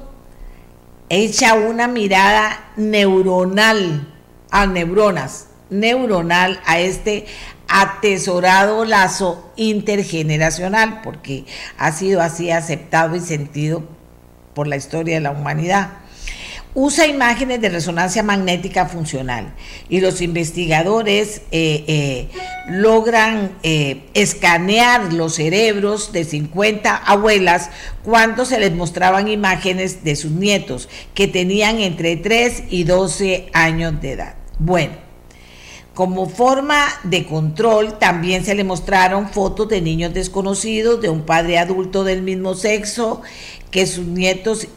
echa una mirada neuronal a neuronas, neuronal a este atesorado lazo intergeneracional, porque ha sido así aceptado y sentido por la historia de la humanidad usa imágenes de resonancia magnética funcional y los investigadores eh, eh, logran eh, escanear los cerebros de 50 abuelas cuando se les mostraban imágenes de sus nietos que tenían entre 3 y 12 años de edad. Bueno, como forma de control, también se le mostraron fotos de niños desconocidos, de un padre adulto del mismo sexo, que sus nietos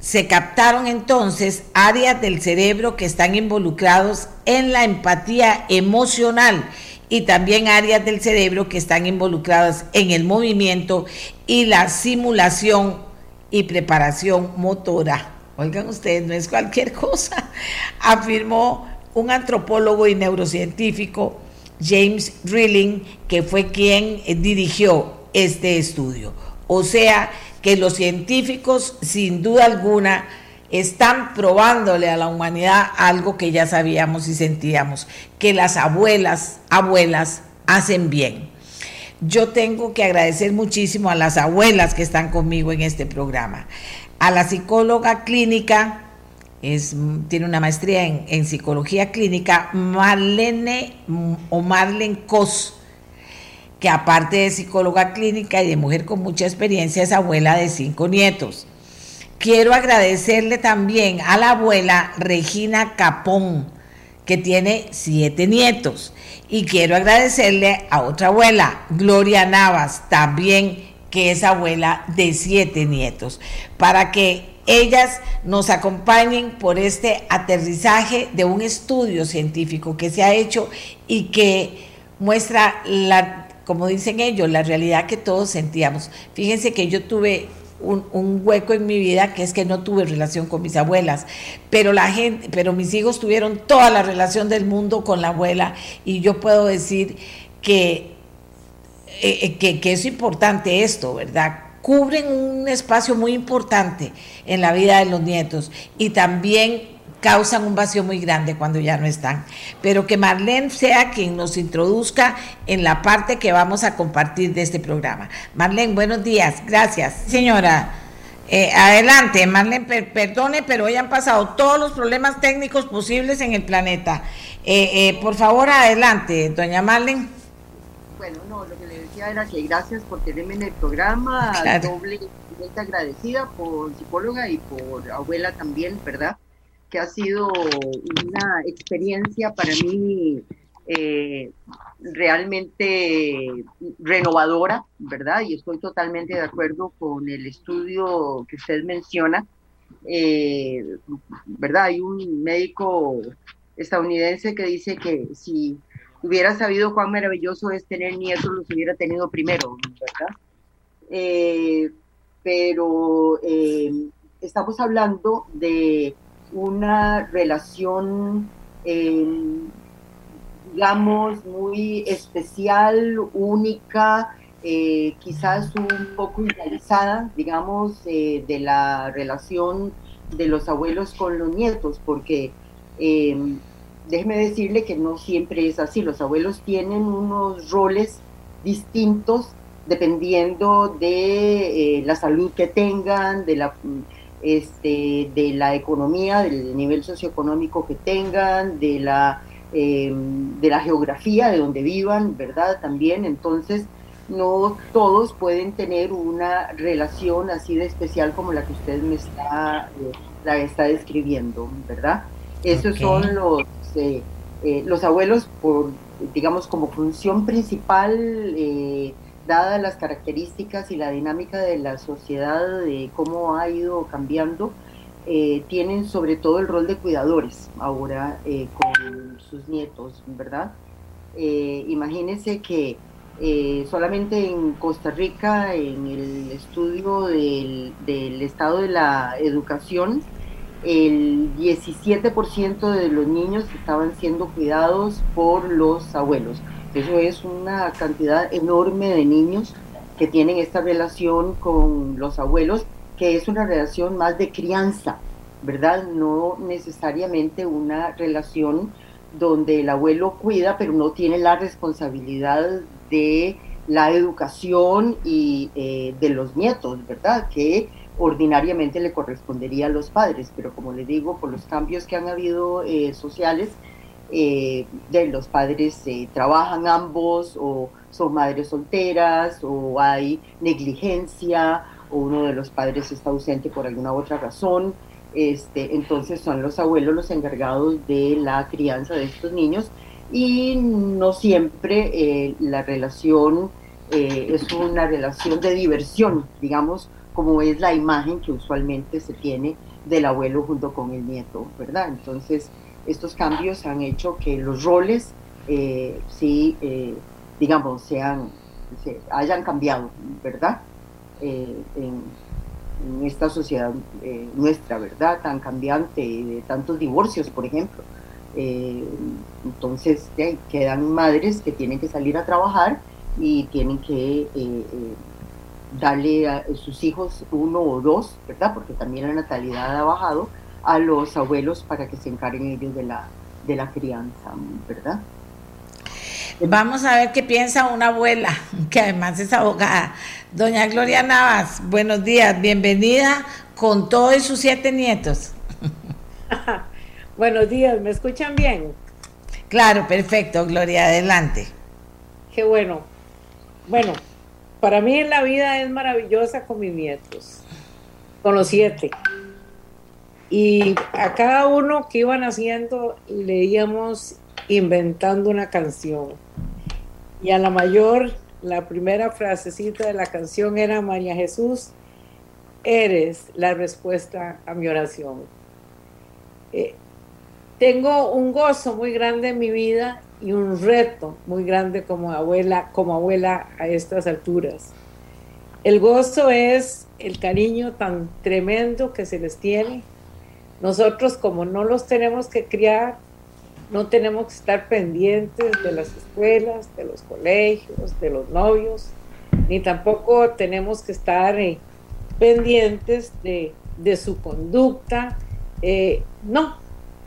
se captaron entonces áreas del cerebro que están involucrados en la empatía emocional y también áreas del cerebro que están involucradas en el movimiento y la simulación y preparación motora. Oigan ustedes, no es cualquier cosa, afirmó un antropólogo y neurocientífico, James Rilling, que fue quien dirigió este estudio. O sea, que los científicos, sin duda alguna, están probándole a la humanidad algo que ya sabíamos y sentíamos, que las abuelas, abuelas, hacen bien. Yo tengo que agradecer muchísimo a las abuelas que están conmigo en este programa, a la psicóloga clínica, es, tiene una maestría en, psicología clínica, Marlene o Marlene Cos, que aparte de psicóloga clínica y de mujer con mucha experiencia, es abuela de cinco nietos. Quiero agradecerle también a la abuela Regina Capón, que tiene siete nietos. Y quiero agradecerle a otra abuela, Gloria Navas, también que es abuela de siete nietos, para que ellas nos acompañen por este aterrizaje de un estudio científico que se ha hecho y que muestra la como dicen ellos, la realidad que todos sentíamos. Fíjense que yo tuve un, hueco en mi vida que es que no tuve relación con mis abuelas, pero la gente, pero mis hijos tuvieron toda la relación del mundo con la abuela y yo puedo decir que, eh, eh, que, que es importante esto, ¿verdad? Cubren un espacio muy importante en la vida de los nietos y también causan un vacío muy grande cuando ya no están. Pero que Marlene sea quien nos introduzca en la parte que vamos a compartir de este programa. Marlene, buenos días. Gracias. Señora, eh, adelante. Marlene, perdone, pero hoy han pasado todos los problemas técnicos posibles en el planeta. Eh, eh, por favor, adelante, doña Marlene. Bueno, no, lo que le decía era que gracias por tenerme en el programa, doble agradecida por psicóloga y por abuela también, ¿verdad? Que ha sido una experiencia para mí eh, realmente renovadora, ¿verdad? Y estoy totalmente de acuerdo con el estudio que usted menciona, eh, ¿verdad? Hay un médico estadounidense que dice que si hubiera sabido cuán maravilloso es tener nietos, los hubiera tenido primero, ¿verdad? Eh, pero estamos hablando de una relación, digamos, muy especial, única, eh, quizás un poco idealizada, digamos, de la relación de los abuelos con los nietos, porque déjeme decirle que no siempre es así. Los abuelos tienen unos roles distintos dependiendo de eh, la salud que tengan, de la, este, de la economía, del nivel socioeconómico que tengan, de la, em, de la geografía de donde vivan, ¿verdad? También, entonces, no todos pueden tener una relación así de especial como la que usted me está, eh, la está describiendo, ¿verdad? Esos son los eh, eh, los abuelos, por, digamos, como función principal, eh, dadas las características y la dinámica de la sociedad, de cómo ha ido cambiando, tienen sobre todo el rol de cuidadores ahora con sus nietos, ¿verdad? imagínense que solamente en Costa Rica, en el estudio del, del estado de la educación, el 17% de los niños estaban siendo cuidados por los abuelos. Eso es una cantidad enorme de niños que tienen esta relación con los abuelos, que es una relación más de crianza, ¿verdad? No necesariamente una relación donde el abuelo cuida, pero no tiene la responsabilidad de la educación y eh, de los nietos, ¿verdad? Que ordinariamente le correspondería a los padres, pero como le digo, por los cambios que han habido eh, sociales, eh, de los padres eh, trabajan ambos o son madres solteras o hay negligencia o uno de los padres está ausente por alguna otra razón. Este, entonces son los abuelos los encargados de la crianza de estos niños y no siempre la relación es una relación de diversión, digamos, como es la imagen que usualmente se tiene del abuelo junto con el nieto, ¿verdad? Entonces, estos cambios han hecho que los roles, eh, sí, eh, digamos, sean, se hayan cambiado, ¿verdad? Eh, en, esta sociedad nuestra, ¿verdad? Tan cambiante, de tantos divorcios, por ejemplo. entonces, quedan madres que tienen que salir a trabajar y tienen que darle a sus hijos uno o dos, ¿verdad? Porque también la natalidad ha bajado a los abuelos para que se encarguen ellos de la, de la crianza, ¿verdad? Vamos a ver qué piensa una abuela, que además es abogada. Doña Gloria Navas, buenos días, bienvenida con todos sus siete nietos. buenos días, ¿me escuchan bien? Claro, perfecto, Gloria, adelante. Qué bueno. Bueno, para mí la vida es maravillosa con mis nietos, con los siete. Y a cada uno que iban haciendo leíamos inventando una canción. Y a la mayor, la primera frasecita de la canción era María Jesús, eres la respuesta a mi oración. Eh, tengo un gozo muy grande en mi vida y un reto muy grande como abuela, como abuela a estas alturas. El gozo es el cariño tan tremendo que se les tiene. Nosotros como no los tenemos que criar, no tenemos que estar pendientes de las escuelas, de los colegios, de los novios, ni tampoco tenemos que estar eh, pendientes de, su conducta. Eh, no,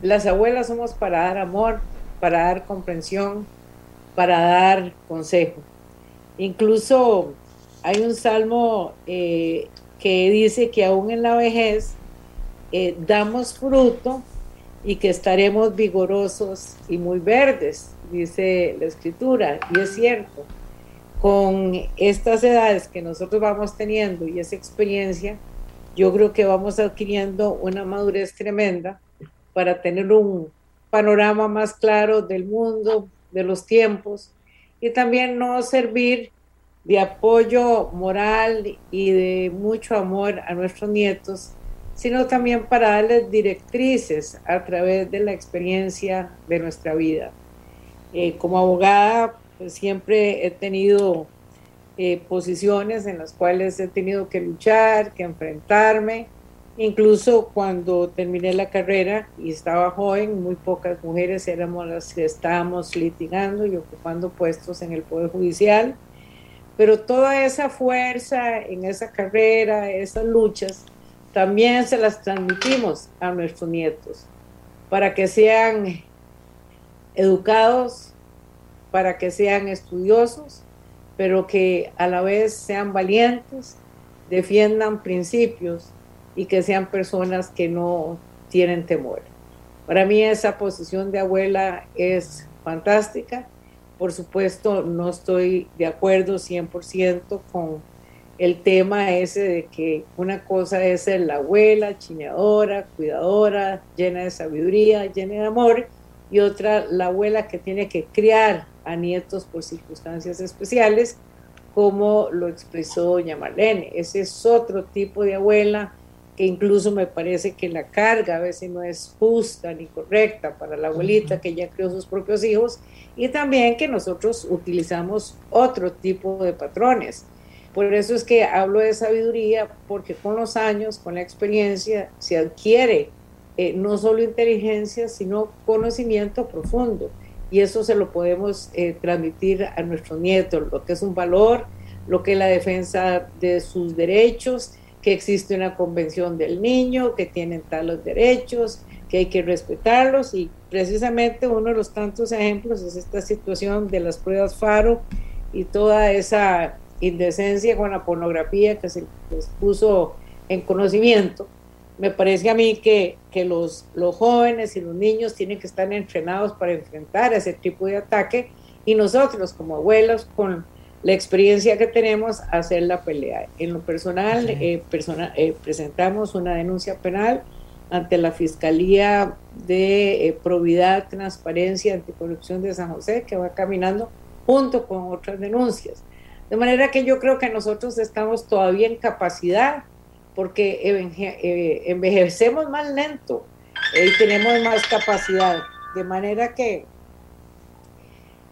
las abuelas somos para dar amor, para dar comprensión, para dar consejo. Incluso hay un salmo eh, que dice que aún en la vejez eh, damos fruto y que estaremos vigorosos y muy verdes, dice la escritura, y es cierto. Con estas edades que nosotros vamos teniendo y esa experiencia, yo creo que vamos adquiriendo una madurez tremenda para tener un panorama más claro del mundo, de los tiempos, y también no servir de apoyo moral y de mucho amor a nuestros nietos, sino también para darles directrices a través de la experiencia de nuestra vida. Eh, como abogada, pues siempre he tenido eh, posiciones en las cuales he tenido que luchar, que enfrentarme. Incluso cuando terminé la carrera y estaba joven, muy pocas mujeres éramos las que estábamos litigando y ocupando puestos en el Poder Judicial. Pero toda esa fuerza en esa carrera, esas luchas, también se las transmitimos a nuestros nietos para que sean educados, para que sean estudiosos, pero que a la vez sean valientes, defiendan principios y que sean personas que no tienen temor. Para mí esa posición de abuela es fantástica. Por supuesto, no estoy de acuerdo 100% con el tema ese de que una cosa es ser la abuela, chineadora, cuidadora, llena de sabiduría, llena de amor, y otra la abuela que tiene que criar a nietos por circunstancias especiales, como lo expresó doña Marlene. Ese es otro tipo de abuela que incluso me parece que la carga a veces no es justa ni correcta para la abuelita que ya crió sus propios hijos y también que nosotros utilizamos otro tipo de patrones por eso es que hablo de sabiduría, porque con los años, con la experiencia, se adquiere eh, no solo inteligencia, sino conocimiento profundo. Y eso se lo podemos eh, transmitir a nuestros nietos, lo que es un valor, lo que es la defensa de sus derechos, que existe una convención del niño, que tienen tales derechos, que hay que respetarlos. Y precisamente uno de los tantos ejemplos es esta situación de las pruebas FARO y toda esa indecencia con la pornografía que se les puso en conocimiento, me parece a mí que, que los, los jóvenes y los niños tienen que estar entrenados para enfrentar ese tipo de ataque y nosotros como abuelos con la experiencia que tenemos hacer la pelea. En lo personal, eh, eh, presentamos una denuncia penal ante la Fiscalía de eh, Probidad, Transparencia, Anticorrupción de San José, que va caminando junto con otras denuncias. De manera que yo creo que nosotros estamos todavía en capacidad, porque eh, envejecemos más lento y tenemos más capacidad. De manera que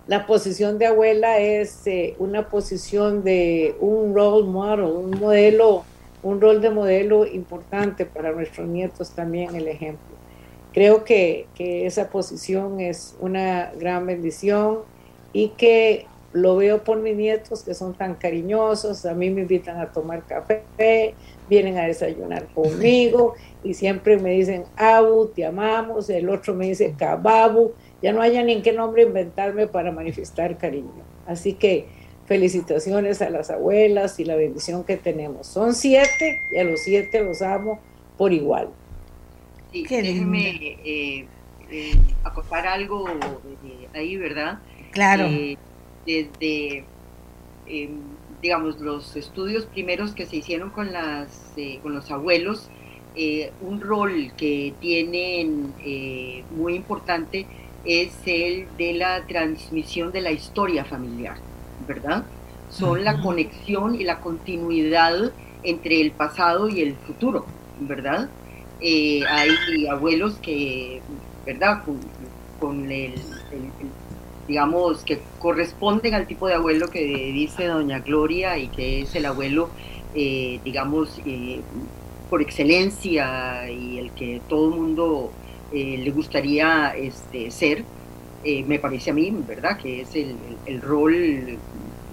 la posición de abuela es eh, una posición de un role model, un modelo, un rol de modelo importante para nuestros nietos también, el ejemplo. Creo que, que esa posición es una gran bendición y que lo veo por mis nietos que son tan cariñosos, a mí me invitan a tomar café, vienen a desayunar conmigo y siempre me dicen, Abu, te amamos, el otro me dice, Kababu, ya no haya ni en qué nombre inventarme para manifestar cariño. Así que felicitaciones a las abuelas y la bendición que tenemos. Son siete y a los siete los amo por igual. Sí, déjeme eh, eh, acotar algo eh, ahí, ¿verdad? Claro desde, em, digamos, los estudios primeros que se hicieron con, las, eh, con los abuelos, eh, un rol que tienen eh, muy importante es el de la transmisión de la historia familiar, ¿verdad? Son la conexión y la continuidad entre el pasado y el futuro, ¿verdad? hay abuelos que, ¿verdad? Con, el digamos, que corresponden al tipo de abuelo que dice doña Gloria y que es el abuelo, eh, digamos, eh, por excelencia y el que todo el mundo eh, le gustaría este, ser, me parece a mí, ¿verdad? Que es el, rol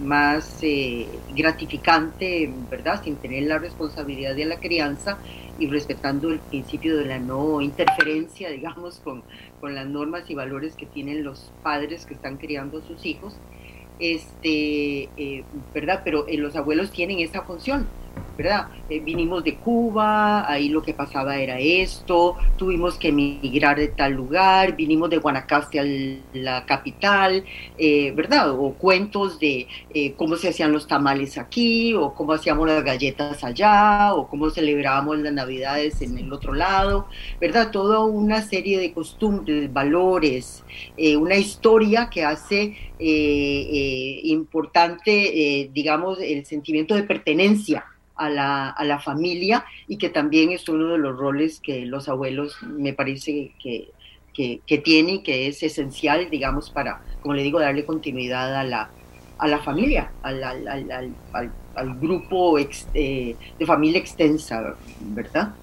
más eh, gratificante, ¿verdad? Sin tener la responsabilidad de la crianza y respetando el principio de la no interferencia, digamos, con, con las normas y valores que tienen los padres que están criando a sus hijos este, eh, ¿verdad? Pero eh, los abuelos tienen esa función, ¿verdad? Eh, vinimos de Cuba, ahí lo que pasaba era esto, tuvimos que emigrar de tal lugar, vinimos de Guanacaste a la capital, ¿verdad? O cuentos de cómo se hacían los tamales aquí, o cómo hacíamos las galletas allá, o cómo celebrábamos las navidades en el otro lado, ¿verdad? Toda una serie de costumbres, valores, una historia que hace eh, importante, eh, digamos, el sentimiento de pertenencia a la, a la, familia y que también es uno de los roles que los abuelos me parece que, que, que tienen y que es esencial, digamos, para, como le digo, darle continuidad a la, a la familia, al, al, al, al grupo eh, de familia extensa, ¿verdad?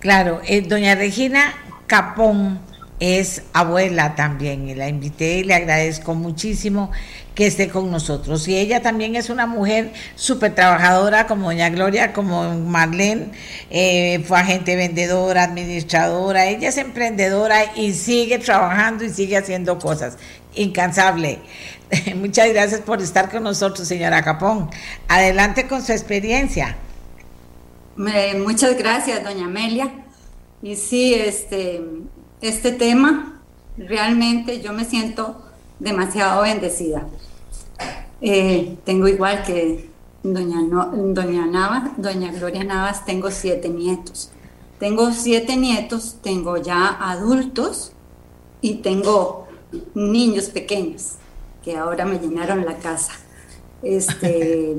Claro, doña Regina Capón es abuela también y la invité y le agradezco muchísimo que esté con nosotros. Y ella también es una mujer súper trabajadora como doña Gloria, como Marlene, eh, fue agente vendedora, administradora, ella es emprendedora y sigue trabajando y sigue haciendo cosas. Incansable. Muchas gracias por estar con nosotros, señora Capón. Adelante con su experiencia. muchas gracias, doña Amelia. Y sí, este, este tema, realmente yo me siento demasiado bendecida. Eh, tengo igual que doña, doña, Navas, doña Gloria Navas, tengo siete nietos. Tengo siete nietos, tengo ya adultos y tengo niños pequeños que ahora me llenaron la casa. Este,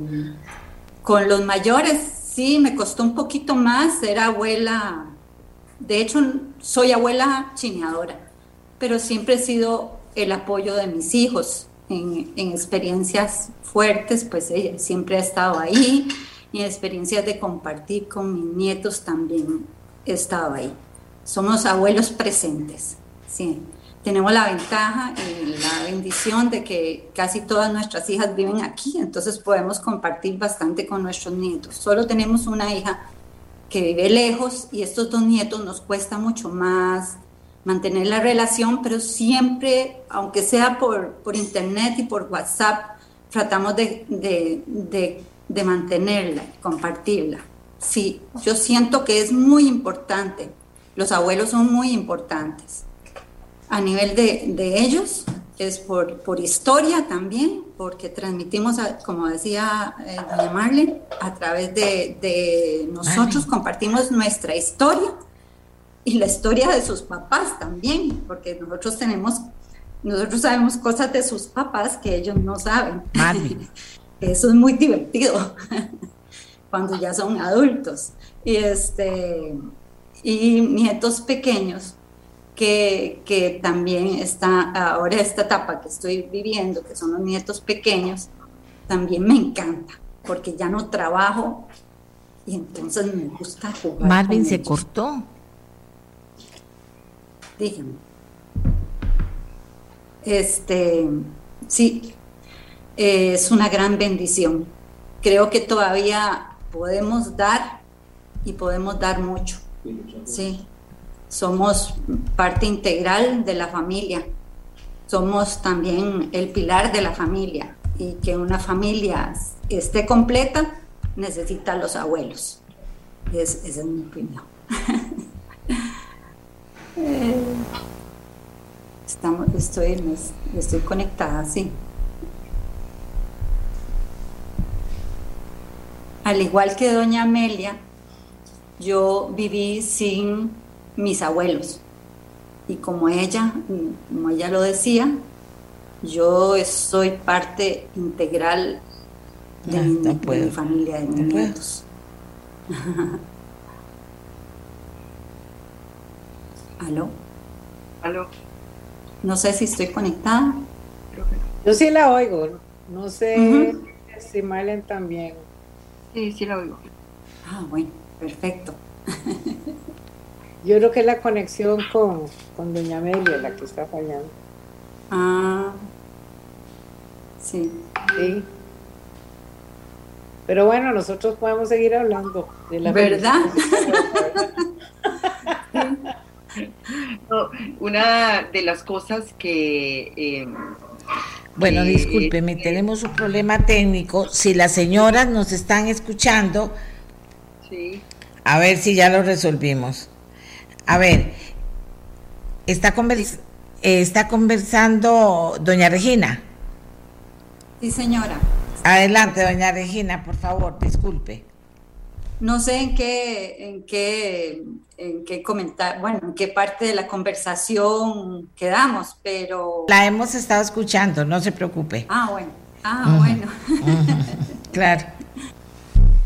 con los mayores sí me costó un poquito más, ser abuela de hecho, soy abuela chineadora, pero siempre he sido el apoyo de mis hijos en, experiencias fuertes, pues ella siempre ha estado ahí, y en experiencias de compartir con mis nietos también he estado ahí. Somos abuelos presentes, sí. Tenemos la ventaja y la bendición de que casi todas nuestras hijas viven aquí, entonces podemos compartir bastante con nuestros nietos. Solo tenemos una hija vive lejos y estos dos nietos nos cuesta mucho más mantener la relación, pero siempre, aunque sea por, por internet y por WhatsApp, tratamos de, de, de, mantenerla, compartirla. Sí, yo siento que es muy importante, los abuelos son muy importantes. A nivel de, de ellos, es por, por historia también, porque transmitimos, como decía eh, doña Marlene, a través de, de nosotros compartimos nuestra historia y la historia de sus papás también, porque nosotros tenemos, nosotros sabemos cosas de sus papás que ellos no saben. Eso es muy divertido cuando ya son adultos. Y, este, y nietos pequeños que, también está ahora esta etapa que estoy viviendo, que son los nietos pequeños, también me encanta, porque ya no trabajo y entonces me gusta jugar. Marvin se cortó. Dígame. Este, sí, es una gran bendición. Creo que todavía podemos dar y podemos dar mucho. Sí somos parte integral de la familia, somos también el pilar de la familia y que una familia esté completa necesita los abuelos. esa es mi opinión. Eh, estamos, estoy, estoy conectada, sí. Al igual que doña Amelia, yo viví sin mis abuelos. Y como ella, como ella lo decía, yo soy parte integral de, mi, familia, de mis nietos. ¿Aló? ¿Aló? No sé si estoy conectada. Yo sí la oigo. No sé si Malen también. Sí, sí la oigo. Ah, bueno, perfecto. Yo creo que es la conexión con, con Doña Amelia la que está fallando. Ah, sí. Sí. Pero bueno, nosotros podemos seguir hablando de la ¿Verdad? una de las cosas que... Eh, bueno, discúlpeme, tenemos un problema técnico. Si las señoras nos están escuchando, sí. a ver si ya lo resolvimos. A ver, está, está conversando doña Regina. Sí, señora. Adelante, doña Regina, por favor, disculpe. No sé en qué, en qué, en qué comentar, bueno, en qué parte de la conversación quedamos, pero... La hemos estado escuchando, no se preocupe. Ah, bueno. Ah, bueno. claro.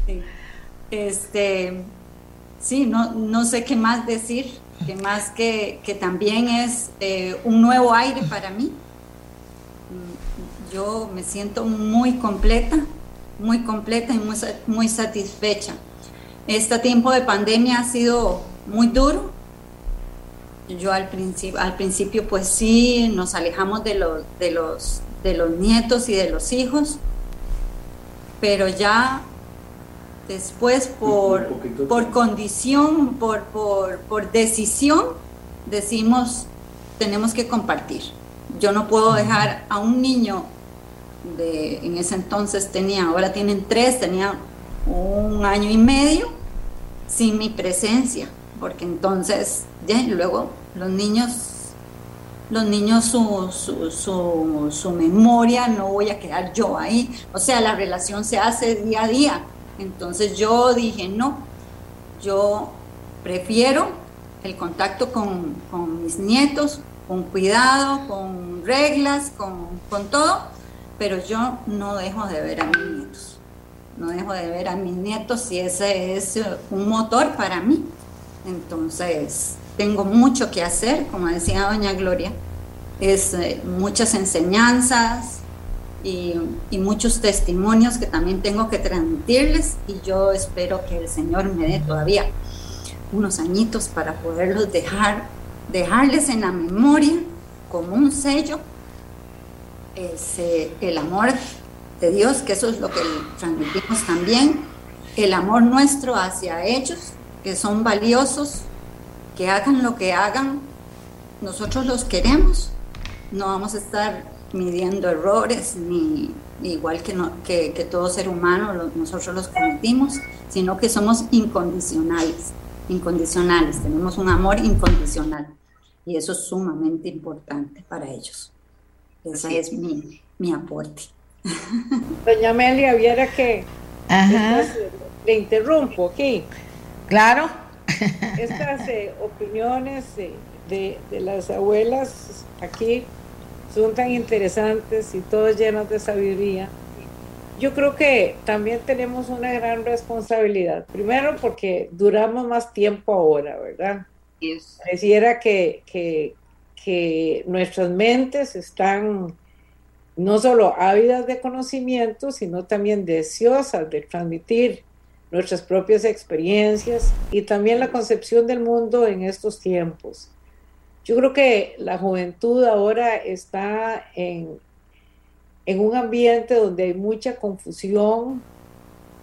Sí. Este, sí, no, no sé qué más decir, que más que, que también es eh, un nuevo aire para mí yo me siento muy completa, muy completa y muy, muy satisfecha. Este tiempo de pandemia ha sido muy duro. Yo al principio, al principio pues sí, nos alejamos de los, de, los, de los nietos y de los hijos, pero ya después por, por condición, por, por, por decisión, decimos, tenemos que compartir. Yo no puedo dejar a un niño de, en ese entonces tenía, ahora tienen tres, tenía un año y medio sin mi presencia, porque entonces, ya, luego los niños, los niños su, su, su, memoria, no voy a quedar yo ahí, o sea, la relación se hace día a día. Entonces yo dije, no, yo prefiero el contacto con, con mis nietos, con cuidado, con reglas, con, con todo, pero yo no dejo de ver a mis nietos. No dejo de ver a mis nietos y ese es un motor para mí. Entonces, tengo mucho que hacer, como decía doña Gloria, es eh, muchas enseñanzas y, y, muchos testimonios que también tengo que transmitirles y yo espero que el Señor me dé todavía unos añitos para poderlos dejar, dejarles en la memoria como un sello es eh, el amor de Dios, que eso es lo que transmitimos también, el amor nuestro hacia ellos, que son valiosos, que hagan lo que hagan, nosotros los queremos, no vamos a estar midiendo errores, ni, igual que, no, que, todo ser humano, nosotros los cometimos, sino que somos incondicionales, incondicionales, tenemos un amor incondicional y eso es sumamente importante para ellos. Ese es mi, mi aporte. Doña Amelia, viera que le interrumpo aquí. Claro. Estas eh, opiniones de, de, las abuelas aquí son tan interesantes y todas llenas de sabiduría. Yo creo que también tenemos una gran responsabilidad. Primero porque duramos más tiempo ahora, ¿verdad? Pareciera que, que, que nuestras mentes están no solo ávidas de conocimiento, sino también deseosas de transmitir nuestras propias experiencias y también la concepción del mundo en estos tiempos. Yo creo que la juventud ahora está en, un ambiente donde hay mucha confusión,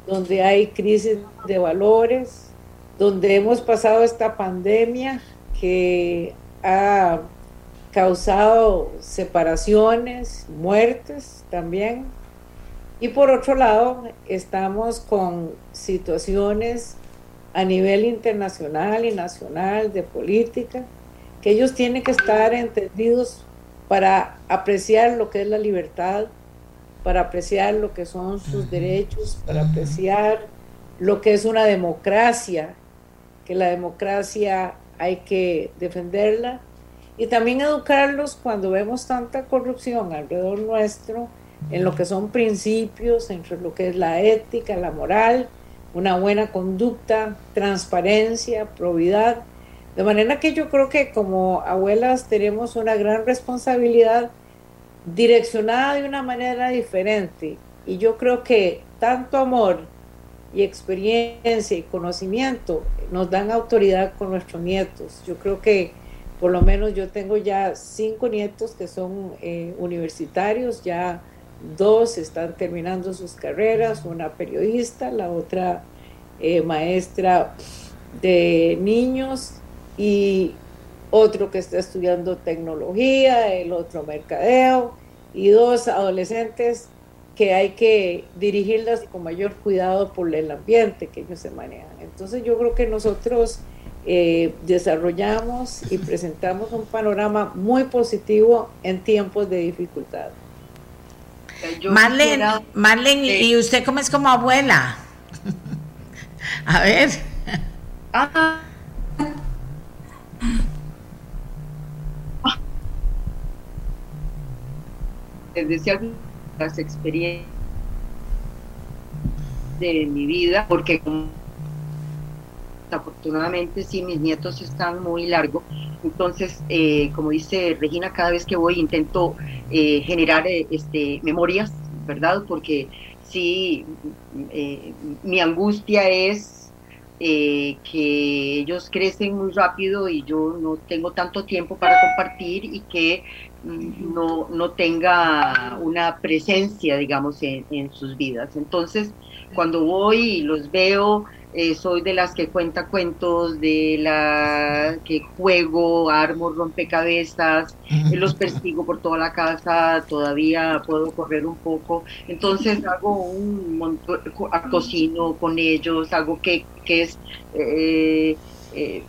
donde hay crisis de valores, donde hemos pasado esta pandemia que ha causado separaciones, muertes también. Y por otro lado, estamos con situaciones a nivel internacional y nacional de política, que ellos tienen que estar entendidos para apreciar lo que es la libertad, para apreciar lo que son sus derechos, para apreciar lo que es una democracia, que la democracia hay que defenderla y también educarlos cuando vemos tanta corrupción alrededor nuestro, en lo que son principios, entre lo que es la ética, la moral, una buena conducta, transparencia, probidad. De manera que yo creo que como abuelas tenemos una gran responsabilidad direccionada de una manera diferente. Y yo creo que tanto amor y experiencia y conocimiento nos dan autoridad con nuestros nietos. Yo creo que por lo menos yo tengo ya cinco nietos que son eh, universitarios, ya dos están terminando sus carreras, una periodista, la otra eh, maestra de niños y otro que está estudiando tecnología, el otro mercadeo y dos adolescentes que hay que dirigirlas con mayor cuidado por el ambiente que ellos se manejan. Entonces yo creo que nosotros eh, desarrollamos y presentamos un panorama muy positivo en tiempos de dificultad. Marlene, Marlene ¿y usted cómo es como abuela? A ver. Ah. Decía las experiencias de mi vida, porque afortunadamente sí, mis nietos están muy largos, entonces, eh, como dice Regina, cada vez que voy intento eh, generar eh, este, memorias, ¿verdad? Porque sí, mi angustia es que ellos crecen muy rápido y yo no tengo tanto tiempo para compartir y que no, no tenga una presencia, digamos, en, en, sus vidas. Entonces, cuando voy y los veo, eh, soy de las que cuenta cuentos, de la que juego, armo rompecabezas, eh, los persigo por toda la casa, todavía puedo correr un poco. Entonces hago un montón, cocino con ellos, hago que, que es... Eh,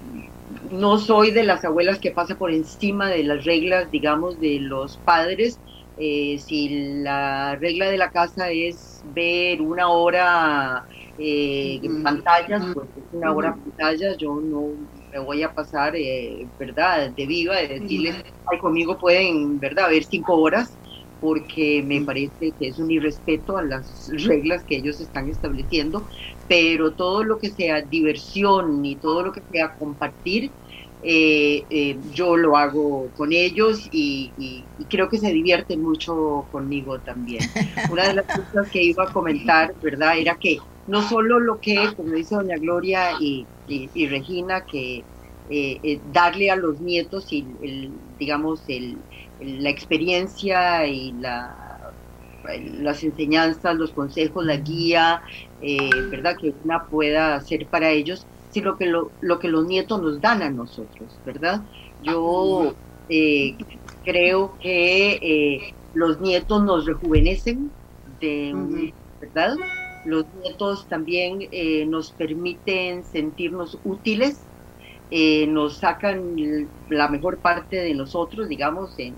no soy de las abuelas que pasa por encima de las reglas, digamos, de los padres. Si la regla de la casa es ver una hora eh, en pantallas, pues una hora pantalla, yo no me voy a pasar, eh, ¿verdad?, de viva, de decirles, ay, conmigo pueden, ¿verdad?, ver cinco horas, porque me parece que es un irrespeto a las reglas que ellos están estableciendo, pero todo lo que sea diversión y todo lo que sea compartir, eh, yo lo hago con ellos y, y, creo que se divierten mucho conmigo también. Una de las cosas que iba a comentar, ¿verdad? Era que no solo lo que, como dice doña Gloria y, Regina, que eh, eh, darle a los nietos y el, digamos el, la experiencia y la, las enseñanzas, los consejos, la guía, eh, verdad que una pueda hacer para ellos, sino que lo, lo que los nietos nos dan a nosotros, verdad. Yo creo que los nietos nos rejuvenecen de, verdad los nietos también eh, nos permiten sentirnos útiles, eh, nos sacan la mejor parte de nosotros, digamos, en,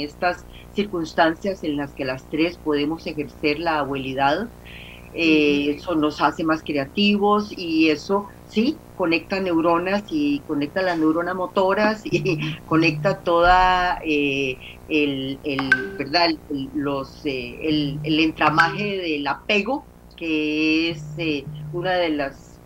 estas circunstancias en las que las tres podemos ejercer la abuelidad. Eh, eso nos hace más creativos y eso sí conecta neuronas y conecta las neuronas motoras y conecta toda el, verdad los el, el, entramaje del apego que es eh, una de las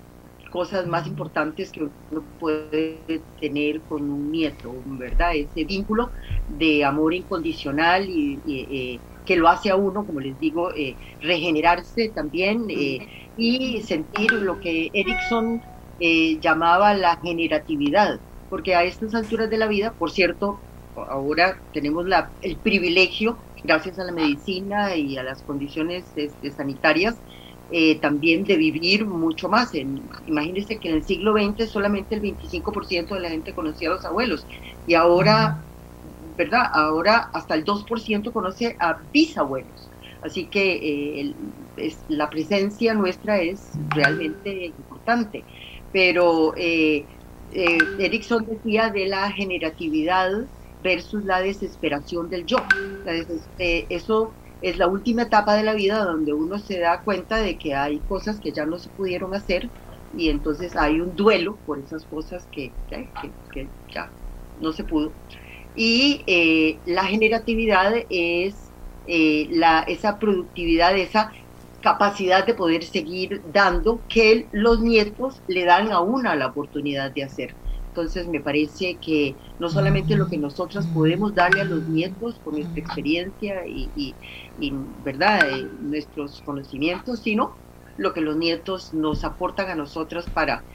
cosas más importantes que uno puede tener con un nieto, ¿verdad? Ese vínculo de amor incondicional y, eh, que lo hace a uno, como les digo, eh, regenerarse también y sentir lo que Erickson llamaba la generatividad, porque a estas alturas de la vida, por cierto, ahora tenemos la, el privilegio, gracias a la medicina y a las condiciones este, sanitarias, eh, también de vivir mucho más. En, imagínense que en el siglo XX solamente el 25% de la gente conocía a los abuelos y ahora, ¿verdad? Ahora hasta el 2% conoce a bisabuelos. Así que eh, es, la presencia nuestra es realmente importante. Pero eh, eh, Erickson decía de la generatividad versus la desesperación del yo. eso es la última etapa de la vida donde uno se da cuenta de que hay cosas que ya no se pudieron hacer y entonces hay un duelo por esas cosas que, que, ya no se pudo. Y eh, la generatividad es eh, la, esa productividad, esa capacidad de poder seguir dando que los nietos le dan a una la oportunidad de hacer. Entonces me parece que no solamente lo que nosotros podemos darle a los nietos con nuestra experiencia y, y, ¿verdad? Eh, nuestros conocimientos, sino lo que los nietos nos aportan a nosotros para,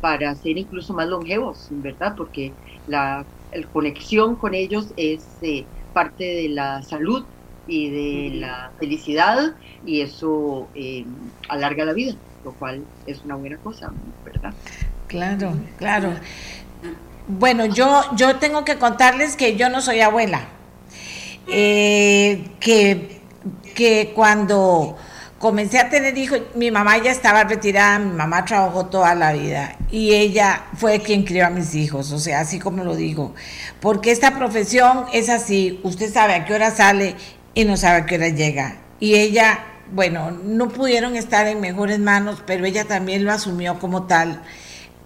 para ser incluso más longevos, ¿verdad? Porque la, conexión con ellos es eh, parte de la salud y de la felicidad y eso eh, alarga la vida, lo cual es una buena cosa, ¿verdad? Claro, claro. Bueno, yo, yo tengo que contarles que yo no soy abuela. Eh, que, que cuando comencé a tener hijos, mi mamá ya estaba retirada, mi mamá trabajó toda la vida y ella fue quien crió a mis hijos, o sea, así como lo digo, porque esta profesión es así, usted sabe a qué hora sale y no sabe a qué hora llega. Y ella, bueno, no pudieron estar en mejores manos, pero ella también lo asumió como tal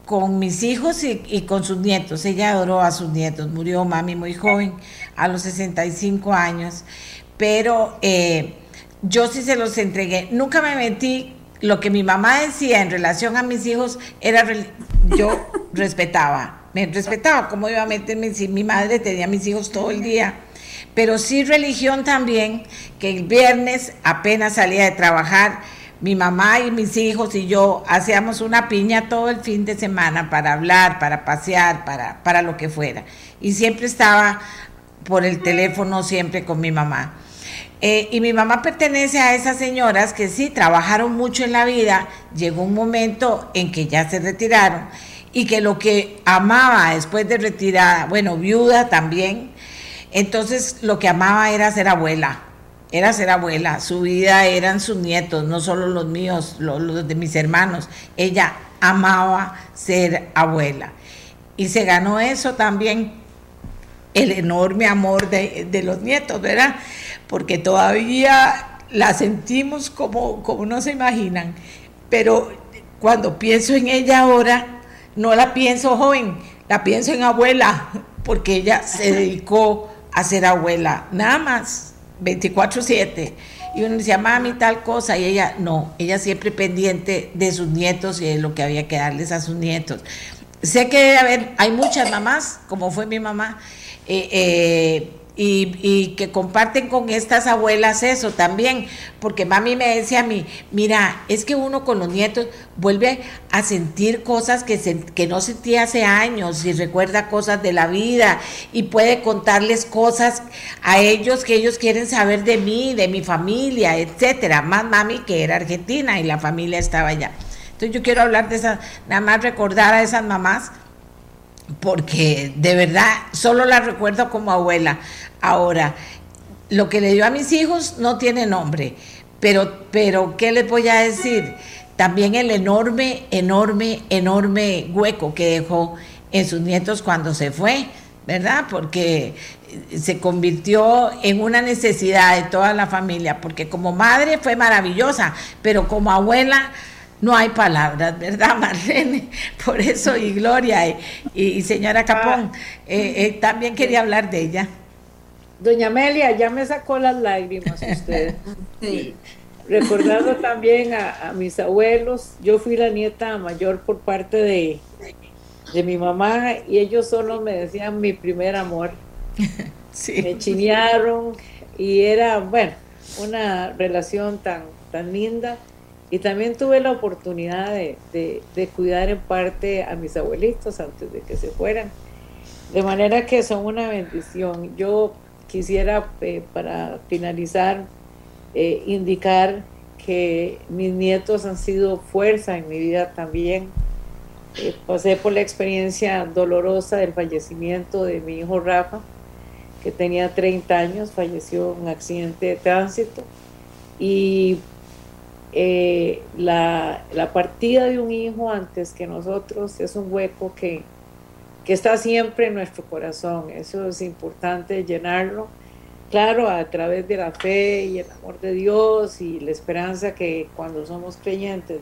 con mis hijos y, con sus nietos. Ella adoró a sus nietos. Murió mami muy joven, a los 65 años, pero eh, yo sí se los entregué. Nunca me metí. Lo que mi mamá decía en relación a mis hijos era, yo respetaba, me respetaba. ¿Cómo iba a meterme si mi madre tenía a mis hijos todo el día? pero sí religión también, que el viernes apenas salía de trabajar, mi mamá y mis hijos y yo hacíamos una piña todo el fin de semana para hablar, para pasear, para, para lo que fuera. Y siempre estaba por el teléfono, siempre con mi mamá. Eh, y mi mamá pertenece a esas señoras que sí trabajaron mucho en la vida, llegó un momento en que ya se retiraron y que lo que amaba después de retirada, bueno, viuda también, entonces lo que amaba era ser abuela, era ser abuela, su vida eran sus nietos, no solo los míos, los, de mis hermanos. Ella amaba ser abuela. Y se ganó eso también, el enorme amor de, los nietos, ¿verdad? Porque todavía la sentimos como, como no se imaginan. Pero cuando pienso en ella ahora, no la pienso joven, la pienso en abuela, porque ella se dedicó a ser abuela, nada más, 24/7. Y uno decía, mami, tal cosa, y ella no, ella siempre pendiente de sus nietos y de lo que había que darles a sus nietos. Sé que debe haber, hay muchas mamás, como fue mi mamá, eh, eh, y, que comparten con estas abuelas eso también, porque mami me decía a mí, mira, es que uno con los nietos vuelve a sentir cosas que, que no sentía hace años y recuerda cosas de la vida y puede contarles cosas a ellos que ellos quieren saber de mí, de mi familia, etcétera. Más mami que era argentina y la familia estaba allá. Entonces yo quiero hablar de esas, nada más recordar a esas mamás porque de verdad solo la recuerdo como abuela. Ahora, lo que le dio a mis hijos no tiene nombre, pero, pero ¿qué les voy a decir? También el enorme, enorme, enorme hueco que dejó en sus nietos cuando se fue, ¿verdad? Porque se convirtió en una necesidad de toda la familia, porque como madre fue maravillosa, pero como abuela no hay palabras, ¿verdad, Marlene? Por eso, y Gloria y, señora Capón, eh, eh, también quería hablar de ella. Doña Amelia, ya me sacó las lágrimas usted. Sí. Recordando también a, mis abuelos, yo fui la nieta mayor por parte de, de mi mamá y ellos solo me decían mi primer amor. Sí. Me chinearon y era, bueno, una relación tan, tan linda. Y también tuve la oportunidad de, de, de, cuidar en parte a mis abuelitos antes de que se fueran. De manera que son una bendición. Yo quisiera, eh, para finalizar, eh, indicar que mis nietos han sido fuerza en mi vida también. Eh, pasé por la experiencia dolorosa del fallecimiento de mi hijo Rafa, que tenía 30 años, falleció en un accidente de tránsito. Y la, la partida de un hijo antes que nosotros es un hueco que, que está siempre en nuestro corazón. Eso es importante llenarlo, claro, a través de la fe y el amor de Dios y la esperanza que cuando somos creyentes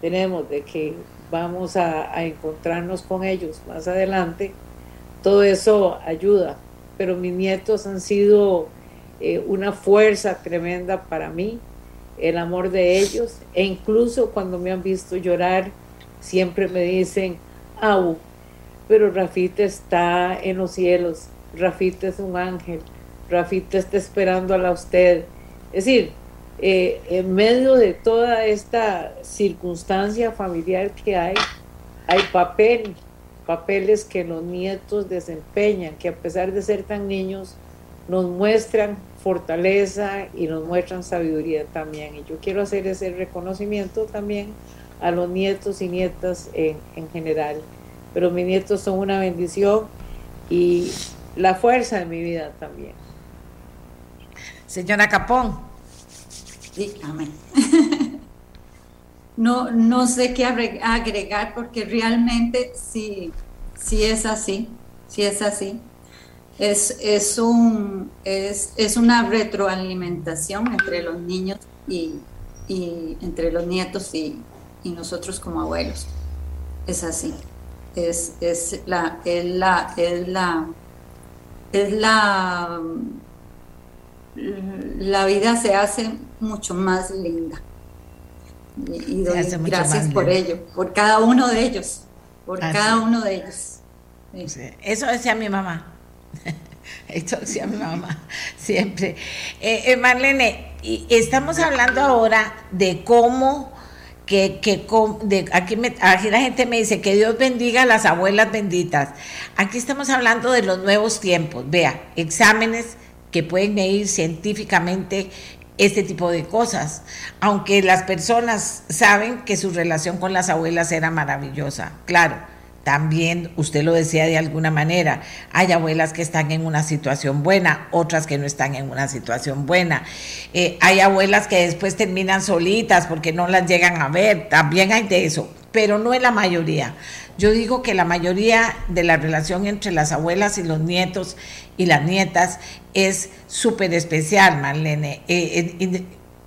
tenemos de que vamos a, encontrarnos con ellos más adelante. Todo eso ayuda, pero mis nietos han sido eh, una fuerza tremenda para mí, el amor de ellos, e incluso cuando me han visto llorar, siempre me dicen, Au, pero Rafita está en los cielos, Rafita es un ángel, Rafita está esperando a usted. Es decir, eh, en medio de toda esta circunstancia familiar que hay, hay papel, papeles que los nietos desempeñan, que a pesar de ser tan niños, nos muestran fortaleza y nos muestran sabiduría también. Y yo quiero hacer ese reconocimiento también a los nietos y nietas en, en general. Pero mis nietos son una bendición y la fuerza de mi vida también. Señora Capón. Sí, amén. no, no sé qué agregar porque realmente sí, sí es así, sí es así. Es, es, un, es, es una retroalimentación entre los niños y, y entre los nietos y, y, nosotros como abuelos. Es así. Es, es la, es la, es la, es la, la vida se hace mucho más linda. Y, doy gracias por ello, por cada uno de ellos, por cada uno de ellos. Eso decía mi mamá. Esto decía mi mamá siempre. Eh, eh, Marlene, estamos hablando ahora de cómo que, que de, aquí, me, aquí la gente me dice que Dios bendiga a las abuelas benditas. Aquí estamos hablando de los nuevos tiempos. Vea, exámenes que pueden medir científicamente este tipo de cosas, aunque las personas saben que su relación con las abuelas era maravillosa, claro también usted lo decía de alguna manera, hay abuelas que están en una situación buena, otras que no están en una situación buena. Eh, hay abuelas que después terminan solitas porque no las llegan a ver, también hay de eso, pero no es la mayoría. Yo digo que la mayoría de la relación entre las abuelas y los nietos y las nietas es súper especial, Marlene, eh, eh,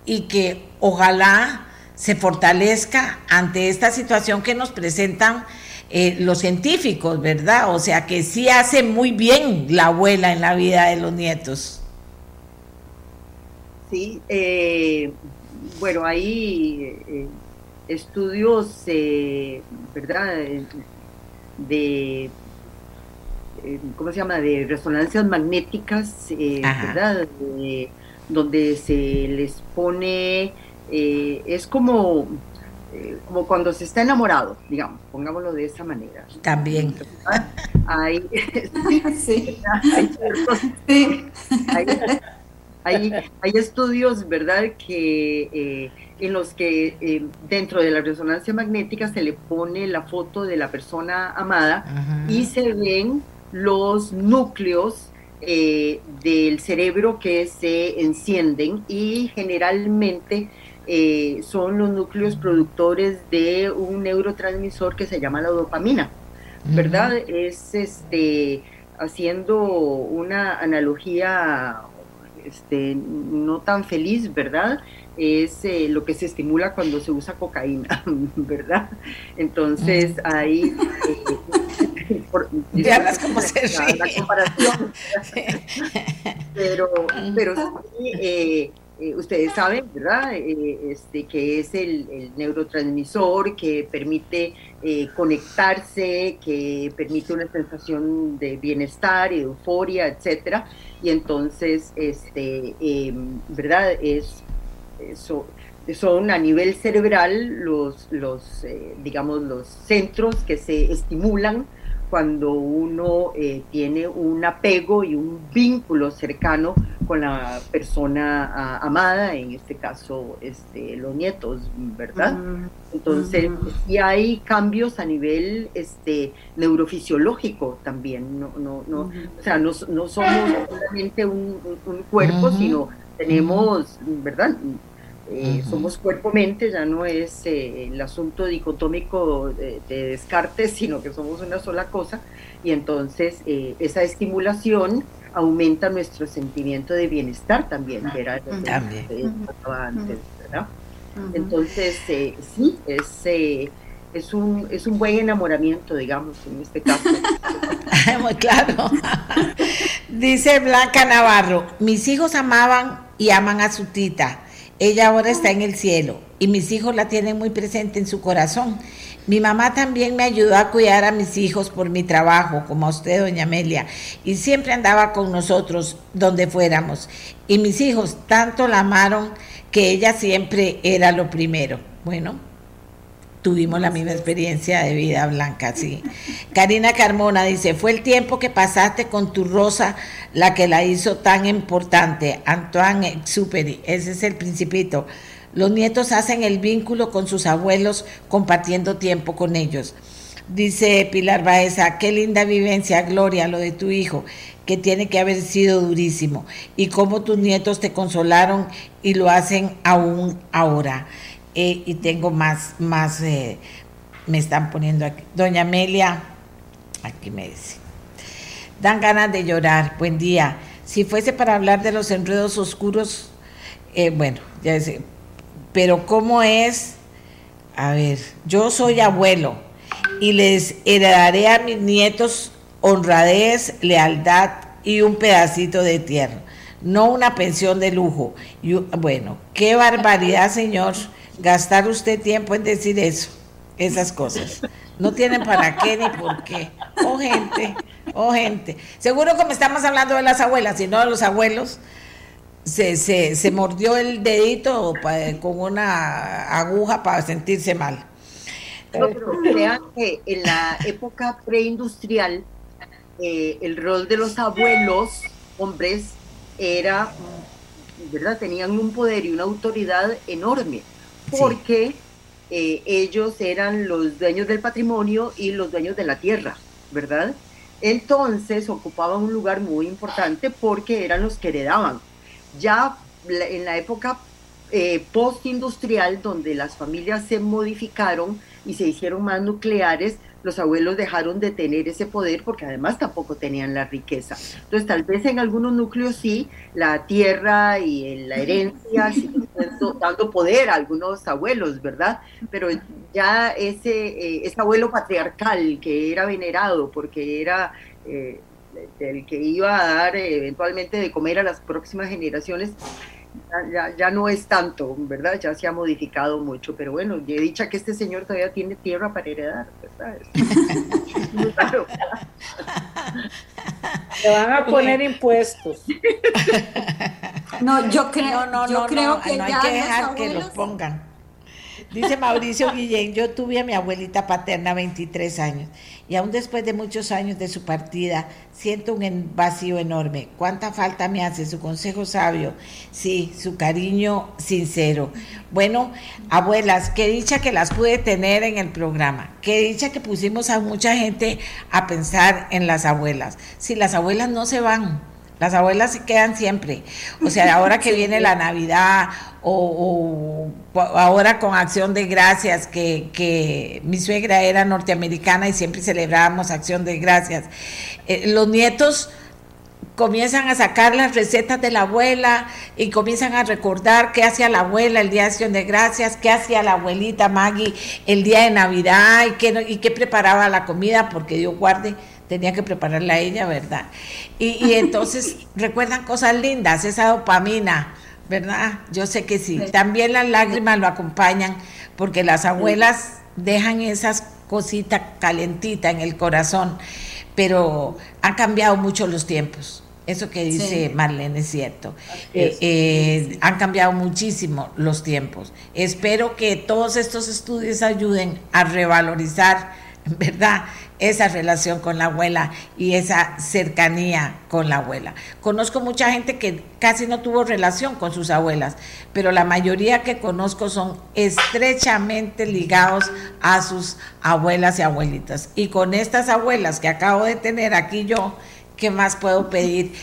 y que ojalá se fortalezca ante esta situación que nos presentan eh, los científicos, ¿verdad? O sea que sí hace muy bien la abuela en la vida de los nietos. Sí, eh, bueno, hay eh, estudios, ¿verdad? De, ¿cómo se llama? De resonancias magnéticas, ¿verdad? donde se les pone, es como eh, como cuando se está enamorado, digamos, pongámoslo de esa manera. También. Hay, hay, estudios, ¿verdad?, que eh, en los que eh, dentro de la resonancia magnética se le pone la foto de la persona amada y se ven los núcleos del cerebro que se encienden y generalmente eh, son los núcleos productores de un neurotransmisor que se llama la dopamina, ¿verdad? Es este, haciendo una analogía este, no tan feliz, ¿verdad? Es eh, lo que se estimula cuando se usa cocaína, ¿verdad? Entonces ahí... Eh, ya se la, comparación. pero, pero sí, eh, ustedes saben, ¿verdad? Eh, este, que es el, neurotransmisor que permite eh, conectarse, que permite una sensación de bienestar euforia, etcétera. Y entonces, este, em, ¿verdad? Es, eso, son a nivel cerebral los, los digamos, los centros que se estimulan cuando uno eh, tiene un apego y un vínculo cercano con la persona ah, amada, en este caso este, los nietos, ¿verdad? Entonces, y hay cambios a nivel este, neurofisiológico también, no, no, no, o sea, no, no somos solamente un, un cuerpo, sino tenemos, ¿verdad? Eh, somos cuerpo-mente, ya no es eh, el asunto dicotómico de, Descartes, sino que somos una sola cosa, y entonces eh, esa estimulación aumenta nuestro sentimiento de bienestar también, que era lo que antes, ¿verdad? Entonces, sí, es, es, un, es un buen enamoramiento, digamos, en este caso. Muy claro. Dice Blanca Navarro, mis hijos amaban y aman a su tita ella ahora está en el cielo y mis hijos la tienen muy presente en su corazón. Mi mamá también me ayudó a cuidar a mis hijos por mi trabajo, como a usted, doña Amelia, y siempre andaba con nosotros donde fuéramos. Y mis hijos tanto la amaron que ella siempre era lo primero. Bueno, tuvimos la misma experiencia de vida blanca, sí. Karina Carmona dice, fue el tiempo que pasaste con tu rosa la que la hizo tan importante. Antoine Exuperi, ese es el principito. Los nietos hacen el vínculo con sus abuelos compartiendo tiempo con ellos. Dice Pilar Baeza, qué linda vivencia, Gloria, lo de tu hijo, que tiene que haber sido durísimo. Y cómo tus nietos te consolaron y lo hacen aún ahora. Eh, y tengo más, más, eh, me están poniendo aquí. Doña Amelia, aquí me dice, dan ganas de llorar, buen día. Si fuese para hablar de los enredos oscuros, eh, bueno, ya sé, pero ¿cómo es? A ver, yo soy abuelo y les heredaré a mis nietos honradez, lealtad y un pedacito de tierra, no una pensión de lujo. bueno, qué barbaridad, señor gastar usted tiempo en decir eso, esas cosas. No tienen para qué ni por qué. Oh, gente, oh, gente. Seguro como estamos hablando de las abuelas y no de los abuelos, se, se, se mordió el dedito con una aguja para sentirse mal. pero crean que en la época preindustrial, eh, el rol de los abuelos, hombres, era, ¿verdad? Tenían un poder y una autoridad enorme porque eh, ellos eran los dueños del patrimonio y los dueños de la tierra, ¿verdad? Entonces ocupaban un lugar muy importante porque eran los que heredaban. Ya en la época eh, postindustrial, donde las familias se modificaron y se hicieron más nucleares, los abuelos dejaron de tener ese poder porque además tampoco tenían la riqueza. Entonces, tal vez en algunos núcleos sí, la tierra y la herencia, sí, dando, poder a algunos abuelos, ¿verdad? Pero ya ese, eh, abuelo patriarcal que era venerado porque era... Eh, el que iba a dar eh, eventualmente de comer a las próximas generaciones, ya, ya, no es tanto, ¿verdad? Ya se ha modificado mucho, pero bueno, he dicho que este señor todavía tiene tierra para heredar, ¿sabes? claro. Le van a poner impuestos. No, yo creo, no, no, yo creo que no hay que dejar que los pongan. Dice Mauricio Guillén, yo tuve a mi abuelita paterna 23 años y aún después de muchos años de su partida siento un vacío enorme. ¿Cuánta falta me hace su consejo sabio? Sí, su cariño sincero. Bueno, abuelas, qué dicha que las pude tener en el programa. Qué dicha que pusimos a mucha gente a pensar en las abuelas. Si las abuelas no se van, las abuelas se quedan siempre. O sea, ahora que viene la Navidad o, ahora con Acción de Gracias, que, mi suegra era norteamericana y siempre celebrábamos Acción de Gracias. Eh, los nietos comienzan a sacar las recetas de la abuela y comienzan a recordar qué hacía la abuela el día de Acción de Gracias, qué hacía la abuelita Maggie el día de Navidad y qué, y qué preparaba la comida, porque Dios guarde, tenía que prepararla a ella, ¿verdad? Y, y entonces recuerdan cosas lindas, esa dopamina ¿verdad? Yo sé que sí. También las lágrimas lo acompañan porque las abuelas dejan esas cositas calentitas en el corazón, pero han cambiado mucho los tiempos. Eso que dice Marlene es cierto. Eh, eh, han cambiado muchísimo los tiempos. Espero que todos estos estudios ayuden a revalorizar, ¿verdad? Esa relación con la abuela y esa cercanía con la abuela. Conozco mucha gente que casi no tuvo relación con sus abuelas, pero la mayoría que conozco son estrechamente ligados a sus abuelas y abuelitas. Y con estas abuelas que acabo de tener aquí yo, ¿qué más puedo pedir?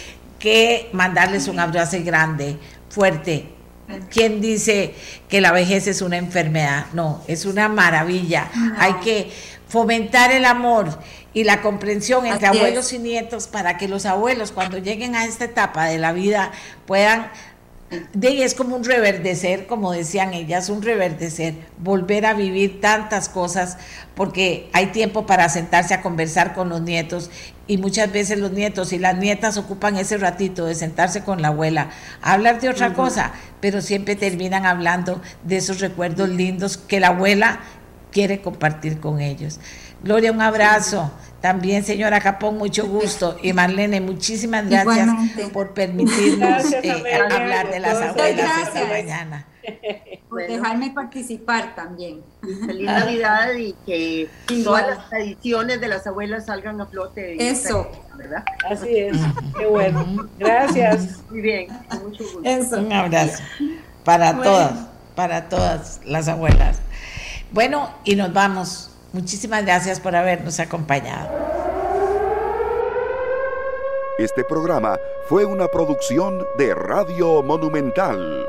Que mandarles un abrazo grande, fuerte, ¿Quién dice que la vejez es una enfermedad? No, es una maravilla. Hay que fomentar el amor y la comprensión entre abuelos y nietos para que los abuelos cuando lleguen a esta etapa de la vida puedan de es como un reverdecer, como decían ellas, un reverdecer, volver a vivir tantas cosas, porque hay tiempo para sentarse a conversar con los nietos y muchas veces los nietos y las nietas ocupan ese ratito de sentarse con la abuela, a hablar de otra cosa, pero siempre terminan hablando de esos recuerdos lindos que la abuela quiere compartir con ellos. Gloria, un abrazo. También, señora Capón, mucho gusto. Y Marlene, muchísimas gracias por permitirnos eh, hablar de las abuelas esta mañana. por dejarme participar también. Feliz Navidad y que todas las tradiciones de las abuelas salgan a flote. Eso. ¿verdad? Así es, qué bueno. Gracias. Muy bien, mucho gusto. Un abrazo para todas, para todas las abuelas. Bueno, y nos vamos. Muchísimas gracias por habernos acompañado. Este programa fue una producción de Radio Monumental.